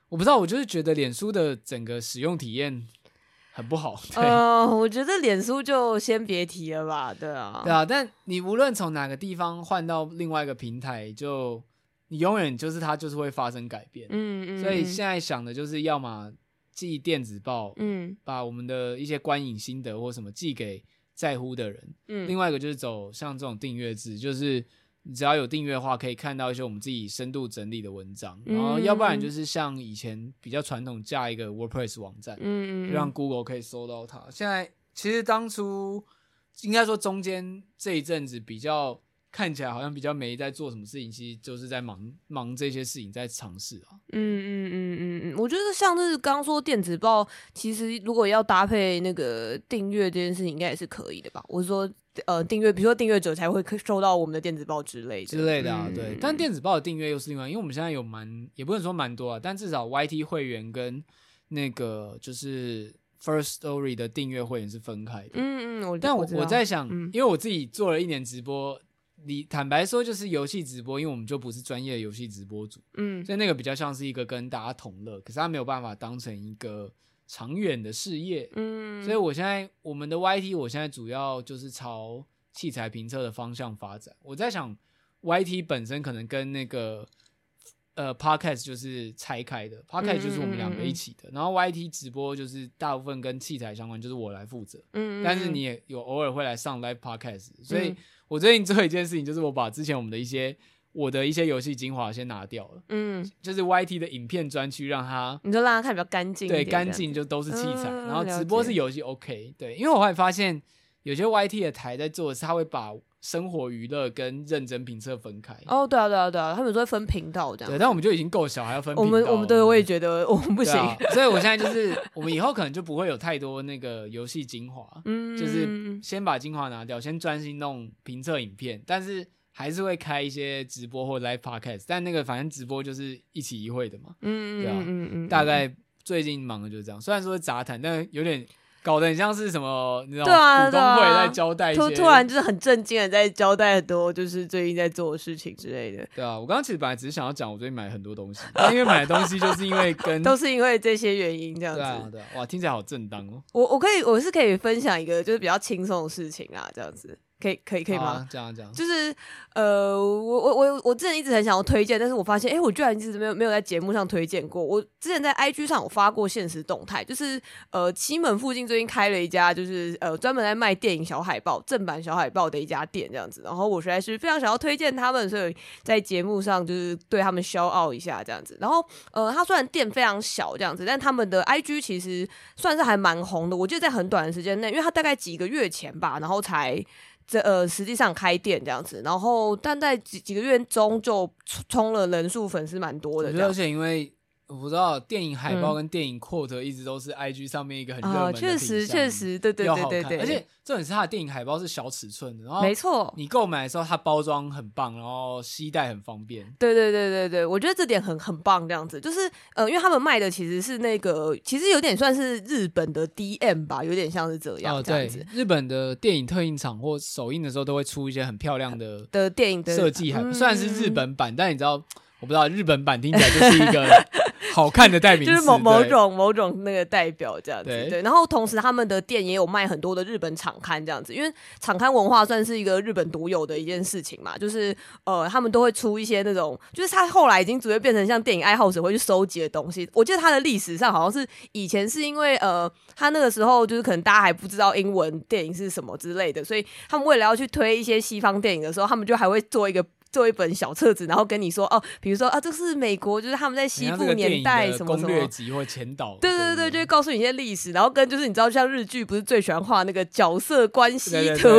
我不知道，我就是觉得脸书的整个使用体验很不好。对，呃，我觉得脸书就先别提了吧。对啊，对啊，但你无论从哪个地方换到另外一个平台，就你永远就是它就是会发生改变。嗯嗯，所以现在想的就是要么寄电子报，嗯，把我们的一些观影心得或什么寄给。在乎的人，嗯，另外一个就是走像这种订阅制，就是你只要有订阅的话，可以看到一些我们自己深度整理的文章，嗯、然后要不然就是像以前比较传统架一个 WordPress 网站，嗯，就让 Google 可以搜到它。现在其实当初应该说中间这一阵子比较。看起来好像比较没在做什么事情，其实就是在忙忙这些事情，在尝试啊。嗯嗯嗯嗯嗯，我觉得像是刚刚说电子报，其实如果要搭配那个订阅这件事情，应该也是可以的吧？我说呃，订阅，比如说订阅者才会收到我们的电子报之类的之类的啊。对，嗯、但电子报的订阅又是另外，因为我们现在有蛮，也不能说蛮多啊，但至少 YT 会员跟那个就是 First Story 的订阅会员是分开的。嗯嗯，我但我我在想，嗯、因为我自己做了一年直播。你坦白说，就是游戏直播，因为我们就不是专业的游戏直播组，嗯，所以那个比较像是一个跟大家同乐，可是他没有办法当成一个长远的事业，嗯，所以我现在我们的 YT，我现在主要就是朝器材评测的方向发展。我在想，YT 本身可能跟那个呃 Podcast 就是拆开的，Podcast 就是我们两个一起的，嗯。嗯嗯，然后 YT 直播就是大部分跟器材相关，就是我来负责，嗯，但是你也有偶尔会来上 Live Podcast，所以。嗯。我最近做一件事情，就是我把之前我们的一些我的一些游戏精华先拿掉了，嗯，就是 YT 的影片专区，让它你就让它看比较干净，对，干净就都是器材，嗯、然后直播是游戏 OK，对，因为我会发现有些 YT 的台在做的是，他会把生活娱乐跟认真评测分开。哦，对啊，对啊，对啊，他们说会分频道这样，对，但我们就已经够小，还要分频道。我们我们对，我也觉得我们不行，啊、所以我现在就 是我们以后可能就不会有太多那个游戏精华，嗯，就是先把精华拿掉，先专心弄评测影片，但是还是会开一些直播或 live podcast，但那个反正直播就是一起一会的嘛，嗯，对啊，嗯嗯，大概最近忙的就是这样，虽然说是杂谈，但有点。搞得很像是什么，你知道吗？股东会在交代一些，突突然就是很震惊的在交代很多，就是最近在做的事情之类的。对啊，我刚刚其实本来只是想要讲我最近买很多东西，因为买的东西就是因为跟 都是因为这些原因这样子。对啊，对啊，哇，听起来好正当哦。我我可以我是可以分享一个就是比较轻松的事情啊，这样子。可以可以可以吗？这样这样，就是呃，我我我我之前一直很想要推荐，但是我发现，哎、欸，我居然一直没有没有在节目上推荐过。我之前在 IG 上有发过现实动态，就是呃，西门附近最近开了一家，就是呃，专门在卖电影小海报、正版小海报的一家店，这样子。然后我实在是非常想要推荐他们，所以在节目上就是对他们 shout out 一下这样子。然后呃，他虽然店非常小这样子，但他们的 IG 其实算是还蛮红的。我记得在很短的时间内，因为他大概几个月前吧，然后才。这呃，实际上开店这样子，然后但在几几个月中就冲了人数，粉丝蛮多的。而且因为我不知道电影海报跟电影 quote 一直都是 IG 上面一个很热门的，确实确实，对对对对对，而且。重点是它的电影海报是小尺寸的，然后没错，你购买的时候它包装很棒，然后携带很方便。对对对对对，我觉得这点很很棒，这样子就是呃，因为他们卖的其实是那个，其实有点算是日本的 DM 吧，有点像是这样。哦，对，日本的电影特映场或首映的时候都会出一些很漂亮的的电影的设计海报，虽然是日本版，但你知道，我不知道日本版听起来就是一个。好看的代名词，就是某某种某种那个代表这样子，对，对。然后同时他们的店也有卖很多的日本场刊这样子，因为场刊文化算是一个日本独有的一件事情嘛，就是呃，他们都会出一些那种，就是他后来已经逐渐变成像电影爱好者会去收集的东西。我记得他的历史上好像是以前是因为呃，他那个时候就是可能大家还不知道英文电影是什么之类的，所以他们为了要去推一些西方电影的时候，他们就还会做一个。做一本小册子，然后跟你说哦，比如说啊，这是美国，就是他们在西部年代什么什么。攻略集或前导，对对对，就会告诉你一些历史，然后跟就是你知道，像日剧不是最喜欢画那个角色关系图，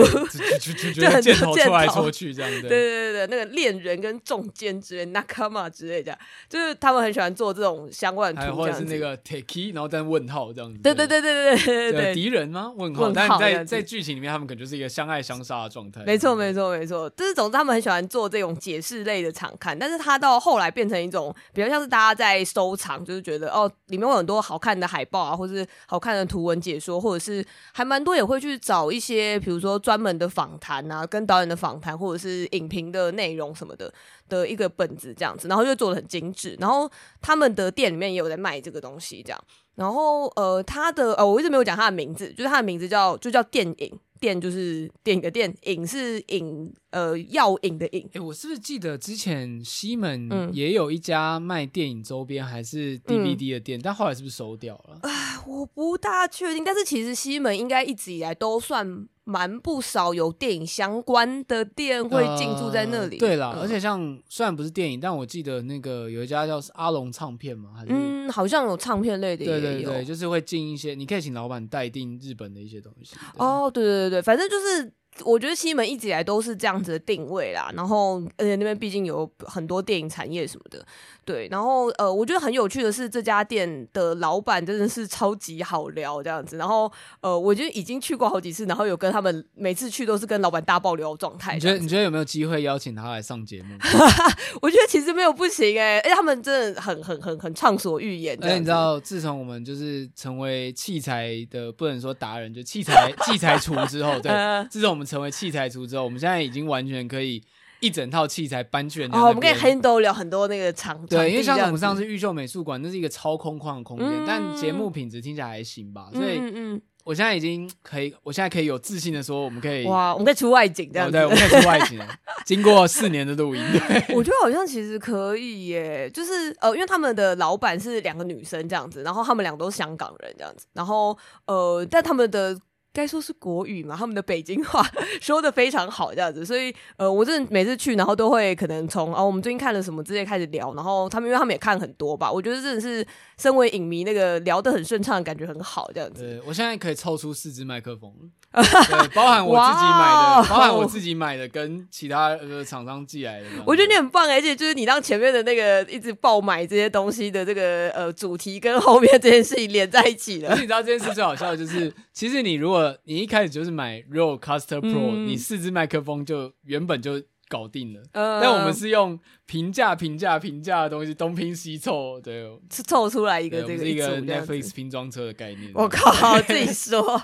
就 很多箭头戳来戳去这样，对对对对，那个恋人跟中间之类，nakama 之类的，就是他们很喜欢做这种相关的图，或者是那个 take，然后再问号这样子，对对对对对对对，敌人吗？问号，但在在剧情里面，他们可能就是一个相爱相杀的状态，没错没错没错，就是总之他们很喜欢做这种解释类的场刊，但是它到后来变成一种比较像是大家在收藏，就是觉得哦，里面有很多好看的海报啊，或是好看的图文解说，或者是还蛮多也会去找一些，比如说专门的访谈啊，跟导演的访谈，或者是影评的内容什么的的一个本子这样子，然后就做的很精致，然后他们的店里面也有在卖这个东西，这样，然后呃，他的呃，我一直没有讲他的名字，就是他的名字叫就叫电影。电就是电影的电，影是影，呃，药影的影。哎、欸，我是不是记得之前西门也有一家卖电影周边还是 DVD 的店，嗯、但后来是不是收掉了？啊，我不大确定。但是其实西门应该一直以来都算。蛮不少有电影相关的店会进驻在那里。呃、对啦，嗯、而且像虽然不是电影，但我记得那个有一家叫阿龙唱片嘛，还是嗯，好像有唱片类的。对对对，就是会进一些，你可以请老板代订日本的一些东西。哦，对对对对，反正就是。我觉得西门一直以来都是这样子的定位啦，然后而且那边毕竟有很多电影产业什么的，对，然后呃，我觉得很有趣的是这家店的老板真的是超级好聊这样子，然后呃，我觉得已经去过好几次，然后有跟他们每次去都是跟老板大爆聊状态。你觉得你觉得有没有机会邀请他来上节目？我觉得其实没有不行哎、欸，而且他们真的很很很很畅所欲言。而且你知道，自从我们就是成为器材的不能说达人，就器材器材厨之后，对，自从我们。成为器材厨之后，我们现在已经完全可以一整套器材搬去人家。哦，我们可以 handle 了很多那个场。对，因为像我们上次玉秀美术馆，那是一个超空旷的空间，嗯、但节目品质听起来还行吧。所以，嗯嗯，我现在已经可以，我现在可以有自信的说，我们可以哇，我们可以出外景这样子。对，我们可以出外景。经过四年的录音，对，我觉得好像其实可以耶。就是呃，因为他们的老板是两个女生这样子，然后他们俩都是香港人这样子，然后呃，但他们的。该说是国语嘛，他们的北京话 说的非常好，这样子，所以呃，我真的每次去，然后都会可能从哦，我们最近看了什么之类开始聊，然后他们因为他们也看很多吧，我觉得真的是身为影迷，那个聊得很顺畅，感觉很好，这样子。我现在可以抽出四支麦克风，对，包含我自己买的包含我自己买的，跟其他呃厂商寄来的。我觉得你很棒，而且就是你让前面的那个一直爆买这些东西的这个呃主题跟后面这件事情连在一起了。而且你知道这件事最好笑的就是，其实你如果你一开始就是买 Rodecaster Pro，、嗯、你四支麦克风就原本就搞定了。嗯、但我们是用平价、平价、平价的东西东拼西凑，对，是凑出来一个这个一个 Netflix 拼装车的概念。我靠，自己说。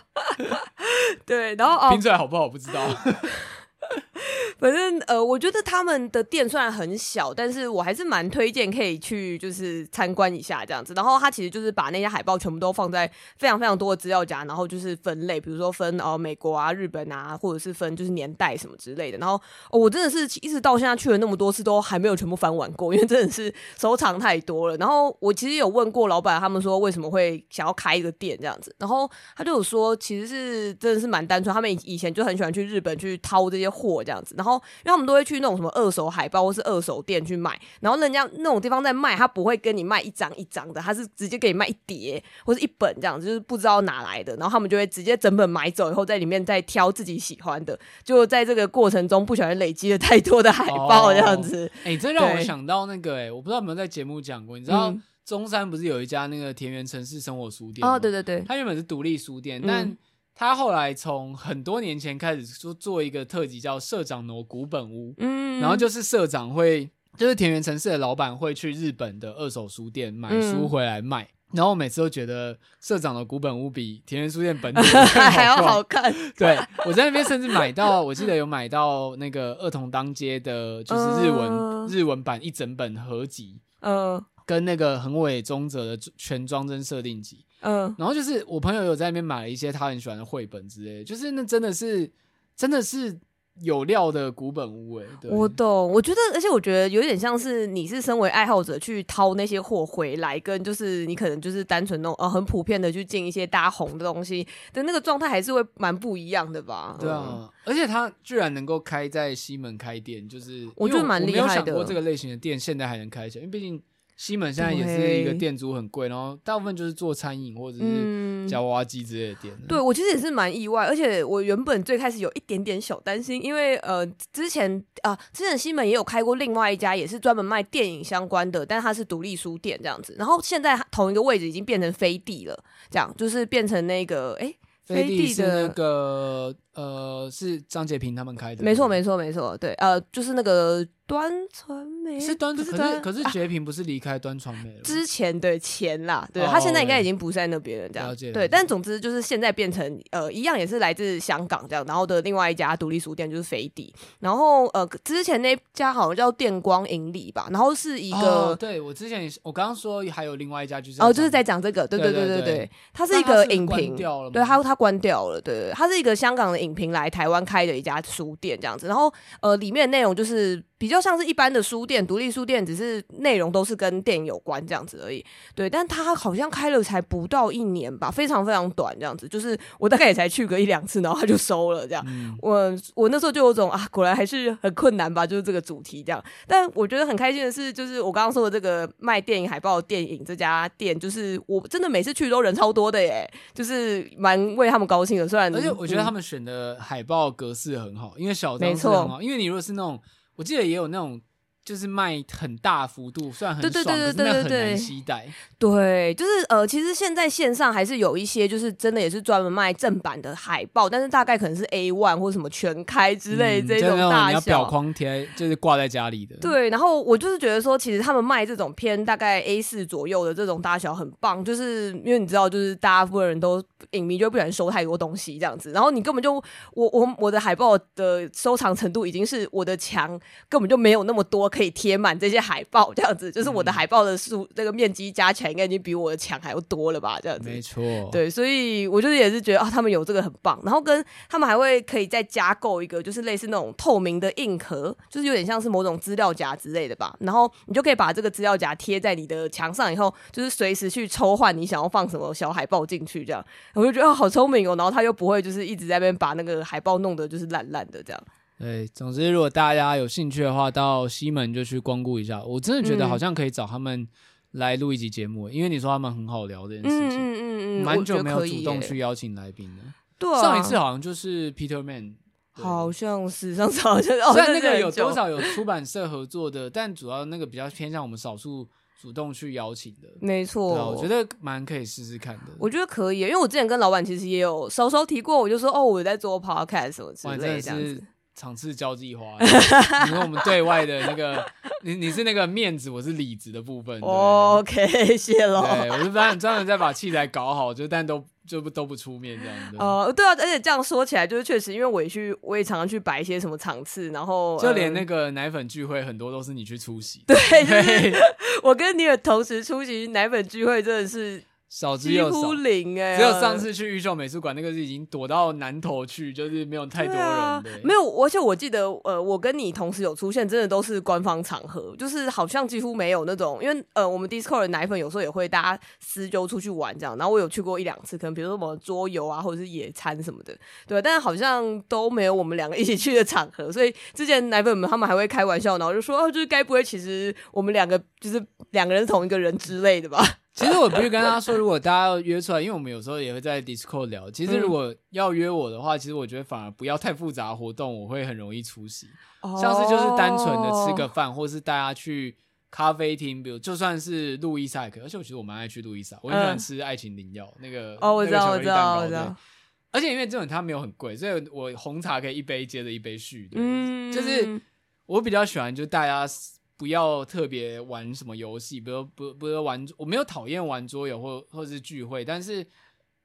对，然后拼出来好不好不知道。反正呃，我觉得他们的店虽然很小，但是我还是蛮推荐可以去就是参观一下这样子。然后他其实就是把那些海报全部都放在非常非常多的资料夹，然后就是分类，比如说分哦美国啊、日本啊，或者是分就是年代什么之类的。然后、我真的是一直到现在去了那么多次，都还没有全部翻完过，因为真的是收藏太多了。然后我其实有问过老板，他们说为什么会想要开一个店这样子，然后他就有说其实是真的是蛮单纯，他们以前就很喜欢去日本去掏这些货这样子，然后因为他们都会去那种什么二手海报或是二手店去买，然后人家那种地方在卖，他不会跟你卖一张一张的，他是直接给你卖一叠或是一本这样子，就是不知道哪来的，然后他们就会直接整本买走以后，在里面再挑自己喜欢的，就在这个过程中不小心累积了太多的海报这样子。哎、哦欸，这让我想到那个哎、欸，我不知道有没有在节目讲过，你知道？嗯。中山不是有一家那个田园城市生活书店哦，对对对，它原本是独立书店，嗯、但它后来从很多年前开始做做一个特辑叫社长挪古本屋，嗯，然后就是社长会，就是田园城市的老板会去日本的二手书店买书回来卖，嗯、然后我每次都觉得社长的古本屋比田园书店本体 还要好看，对，我在那边甚至买到，我记得有买到那个二童当街的，就是日文、呃、日文版一整本合集，嗯、呃。跟那个横尾忠则的全装帧设定集，嗯，然后就是我朋友有在那边买了一些他很喜欢的绘本之类，就是那真的是真的是有料的古本屋哎，我懂，我觉得，而且我觉得有点像是你是身为爱好者去掏那些货回来，跟就是你可能就是单纯那种呃很普遍的去进一些大红的东西的那个状态，还是会蛮不一样的吧？对啊，嗯、而且他居然能够开在西门开店，就是我觉得蛮厉害的。我没有想过这个类型的店现在还能开起来，因为毕竟。西门现在也是一个店租很贵，然后大部分就是做餐饮或者是夹娃娃机之类的店。对，我其实也是蛮意外，而且我原本最开始有一点点小担心，因为呃之前啊、呃、之前西门也有开过另外一家也是专门卖电影相关的，但它是独立书店这样子。然后现在同一个位置已经变成飞地了，这样就是变成那个哎飞地的那个呃是张杰平他们开的，没错没错没错，对呃就是那个。端传媒是端，可是可是杰平不是离开端传媒了？之前的钱啦，对，他现在应该已经不在那边了，这样对。但总之就是现在变成呃一样，也是来自香港这样，然后的另外一家独立书店就是肥底，然后呃之前那家好像叫电光影礼吧，然后是一个，对我之前也是，我刚刚说还有另外一家就是哦，就是在讲这个，对对对对对，它是一个影评，对，它它关掉了，对，它是一个香港的影评来台湾开的一家书店这样子，然后呃里面内容就是。比较像是一般的书店，独立书店，只是内容都是跟电影有关这样子而已。对，但他好像开了才不到一年吧，非常非常短这样子。就是我大概也才去个一两次，然后他就收了这样。嗯、我我那时候就有种啊，果然还是很困难吧，就是这个主题这样。但我觉得很开心的是，就是我刚刚说的这个卖电影海报的电影这家店，就是我真的每次去都人超多的耶，就是蛮为他们高兴的。虽然而且我觉得他们选的海报格式很好，因为小张是很好，因为你如果是那种。我记得也有那种。就是卖很大幅度，虽然很爽，对对对对对对，可是那很难携带。对，就是呃，其实现在线上还是有一些，就是真的也是专门卖正版的海报，但是大概可能是 A one 或什么全开之类这种大小。嗯、你要表框贴，就是挂在家里的。对，然后我就是觉得说，其实他们卖这种偏大概 A 四左右的这种大小很棒，就是因为你知道，就是大部分人都影迷就不想收太多东西这样子，然后你根本就我我我的海报的收藏程度已经是我的墙根本就没有那么多。可以贴满这些海报，这样子就是我的海报的数，那个面积加起来应该已经比我的墙还要多了吧？这样子，没错。对，所以我就是也是觉得啊，他们有这个很棒。然后跟他们还会可以再加购一个，就是类似那种透明的硬壳，就是有点像是某种资料夹之类的吧。然后你就可以把这个资料夹贴在你的墙上，以后就是随时去抽换你想要放什么小海报进去，这样我就觉得啊，好聪明哦。然后他又不会就是一直在那边把那个海报弄得就是烂烂的这样。对，总之如果大家有兴趣的话，到西门就去光顾一下。我真的觉得好像可以找他们来录一集节目，嗯、因为你说他们很好聊这件事情。嗯嗯嗯嗯，蛮久没有主动去邀请来宾了。对啊，上一次好像就是 Peter Man，好像是上次好像是。虽然那个有多少有出版社合作的，但主要那个比较偏向我们少数主动去邀请的。没错，我觉得蛮可以试试看的。我觉得可以，因为我之前跟老板其实也有稍稍提过，我就说哦，我在做 podcast 什么之类的这样子。场次交际花，你说我们对外的那个你你是那个面子，我是里子的部分。Oh, OK，谢喽。对，我是专门专门在把器材搞好，就但都就不都不出面这样子。哦、呃，对啊，而且这样说起来，就是确实，因为我也去，我也常常去摆一些什么场次，然后就连那个奶粉聚会，很多都是你去出席。对，就 是我跟你的同时出席奶粉聚会，真的是。少之又少，零哎、欸，只有上次去玉秀美术馆，那个是已经躲到南头去，就是没有太多人。啊、没有，而且我记得，呃，我跟你同时有出现，真的都是官方场合，就是好像几乎没有那种，因为呃，我们 Discord 的奶粉有时候也会大家私揪出去玩这样，然后我有去过一两次，可能比如说什么桌游啊，或者是野餐什么的，对，但好像都没有我们两个一起去的场合，所以之前奶粉们他们还会开玩笑，然后就说，哦，就是该不会其实我们两个就是两个人同一个人之类的吧？其实我不是跟他说，如果大家要约出来，因为我们有时候也会在 Discord 聊。其实如果要约我的话，其实我觉得反而不要太复杂的活动，我会很容易出席。像是就是单纯的吃个饭，或是大家去咖啡厅，比如就算是路易莎也可以。而且我其实我蛮爱去路易莎，我很喜欢吃爱情灵药那个哦，我知道，我知道，我知道。而且因为这种它没有很贵，所以我红茶可以一杯接着一杯续。嗯，就是我比较喜欢，就大家。不要特别玩什么游戏，比如不不要玩，我没有讨厌玩桌游或或是聚会，但是。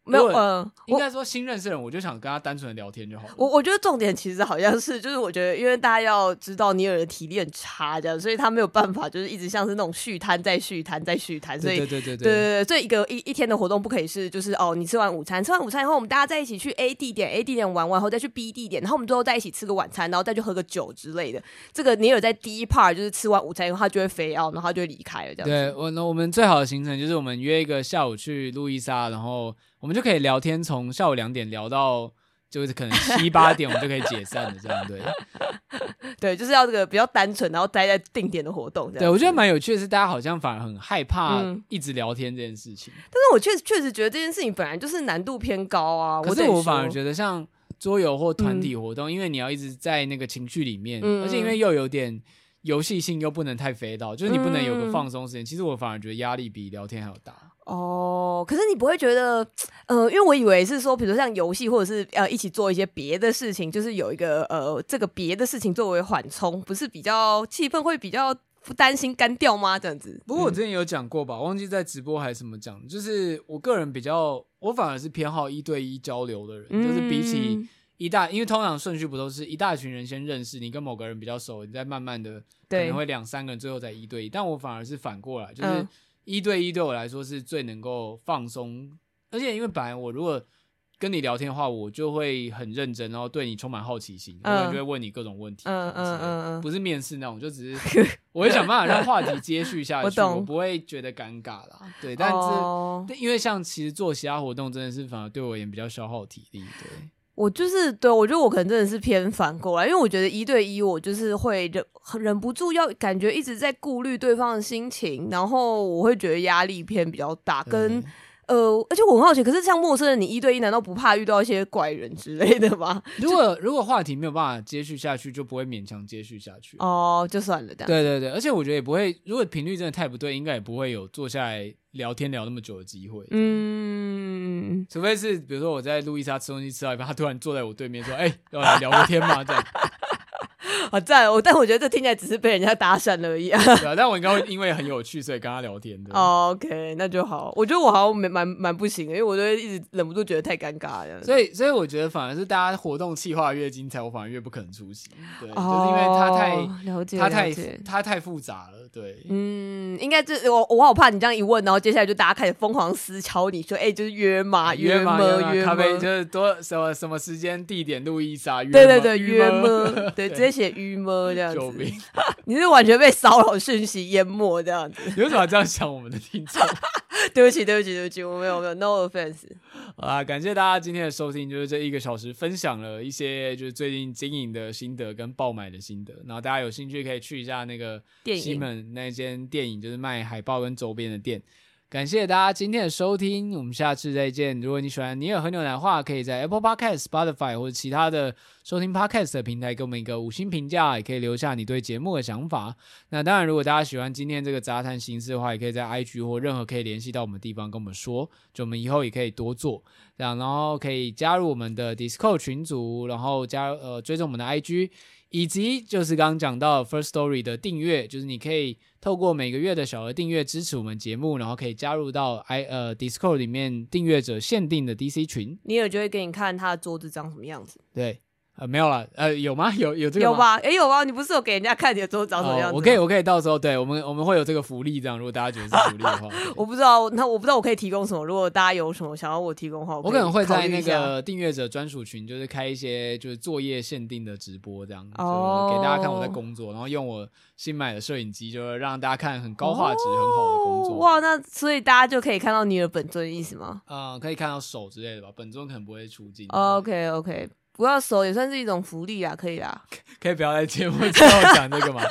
没有，呃，应该说新认识的人，我就想跟他单纯的聊天就好了。我我觉得重点其实好像是，就是我觉得，因为大家要知道尼尔的体力很差，这样，所以他没有办法，就是一直像是那种续摊再续摊再续摊，所以对对对对对对，所以一个一一天的活动不可以是，就是哦，你吃完午餐，吃完午餐以后，我们大家在一起去 A 地点，A 地点玩完后再去 B 地点，然后我们最后在一起吃个晚餐，然后再去喝个酒之类的。这个尼尔在第一 part 就是吃完午餐以后，他就会飞奥，然后他就会离开了，这样。对，我那我们最好的行程就是我们约一个下午去路易莎，然后。我们就可以聊天，从下午两点聊到就是可能七八点，我们就可以解散了，这样对。对，就是要这个比较单纯，然后待在定点的活动。对，我觉得蛮有趣的是，大家好像反而很害怕一直聊天这件事情。嗯、但是我确实确实觉得这件事情本来就是难度偏高啊。可是我反而觉得像桌游或团体活动，嗯、因为你要一直在那个情绪里面，嗯、而且因为又有点游戏性，又不能太飞到，就是你不能有个放松时间。嗯、其实我反而觉得压力比聊天还要大。哦，可是你不会觉得，呃，因为我以为是说，比如像游戏或者是呃一起做一些别的事情，就是有一个呃这个别的事情作为缓冲，不是比较气氛会比较不担心干掉吗？这样子。不过我之前有讲过吧，忘记在直播还是什么讲，就是我个人比较，我反而是偏好一对一交流的人，嗯、就是比起一大，因为通常顺序不都是一大群人先认识你，跟某个人比较熟，你再慢慢的可能会两三个人最后再一对一，但我反而是反过来，就是。嗯一对一对我来说是最能够放松，而且因为本来我如果跟你聊天的话，我就会很认真，然后对你充满好奇心，我、嗯、就会问你各种问题，嗯嗯嗯嗯，不是面试那种，就只是 我会想办法让话题接续下去，我，我不会觉得尴尬啦。对，但是、哦、因为像其实做其他活动真的是反而对我而言比较消耗体力，对。我就是对，我觉得我可能真的是偏反过来，因为我觉得一对一，我就是会忍忍不住要感觉一直在顾虑对方的心情，然后我会觉得压力偏比较大，跟呃，而且我很好奇，可是像陌生人，你一对一难道不怕遇到一些怪人之类的吗？如果如果话题没有办法接续下去，就不会勉强接续下去哦，就算了这样。对对对，而且我觉得也不会，如果频率真的太不对，应该也不会有坐下来聊天聊那么久的机会。嗯，除非是比如说我在路易莎吃东西吃到一半，他突然坐在我对面说：“哎、要来聊个天吗？”这样。好赞！我但我觉得这听起来只是被人家搭讪而已啊。对啊，但我应该会因为很有趣，所以跟他聊天的。Oh, OK，那就好。我觉得我好像蛮蛮蛮不行的，因为我都会一直忍不住觉得太尴尬了。所以，所以我觉得反而是大家活动计划越精彩，我反而越不可能出席。对，oh, 就是因为他太了解，他太他太复杂了。对，嗯，应该这我我好怕你这样一问，然后接下来就大家开始疯狂私敲你说，哎、欸，就是约嘛约嘛约咖啡，就是多什么什么时间地点路易莎约。对对对，约嘛，对，直接写约嘛 这样子。救命！你是完全被骚扰讯息淹没这样子。你为什么这样想我们的听众？对不起，对不起，对不起，我没有没有，no offense。好啦，感谢大家今天的收听，就是这一个小时分享了一些就是最近经营的心得跟爆买的心得，然后大家有兴趣可以去一下那个西门。那间电影就是卖海报跟周边的店。感谢大家今天的收听，我们下次再见。如果你喜欢尼尔喝牛奶的话，可以在 Apple Podcast、Spotify 或者其他的收听 Podcast 的平台给我们一个五星评价，也可以留下你对节目的想法。那当然，如果大家喜欢今天这个杂谈形式的话，也可以在 IG 或任何可以联系到我们地方跟我们说，就我们以后也可以多做这样，然后可以加入我们的 Discord 群组，然后加呃追踪我们的 IG。以及就是刚刚讲到 First Story 的订阅，就是你可以透过每个月的小额订阅支持我们节目，然后可以加入到 i 呃 Discord 里面订阅者限定的 DC 群。你有就会给你看他的桌子长什么样子。对。呃，没有了，呃，有吗？有有这个吗？有吧？哎，有啊！你不是有给人家看你的桌长什么样子？哦，我可以，我可以到时候对我们，我们会有这个福利，这样如果大家觉得是福利的话，我不知道，那我不知道我可以提供什么。如果大家有什么想要我提供的话，我可，能会在那个订阅者专属群，就是开一些就是作业限定的直播，这样哦，给大家看我在工作，然后用我新买的摄影机，就是让大家看很高画质、很好的工作。哇，那所以大家就可以看到你的本尊意思吗？嗯，可以看到手之类的吧，本尊可能不会出镜。OK OK。不要熟也算是一种福利啊，可以啦。可以不要在节目之后讲这个吗？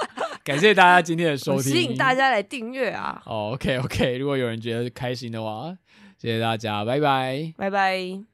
感谢大家今天的收听，吸引大家来订阅啊。哦，OK OK，如果有人觉得开心的话，谢谢大家，拜拜，拜拜。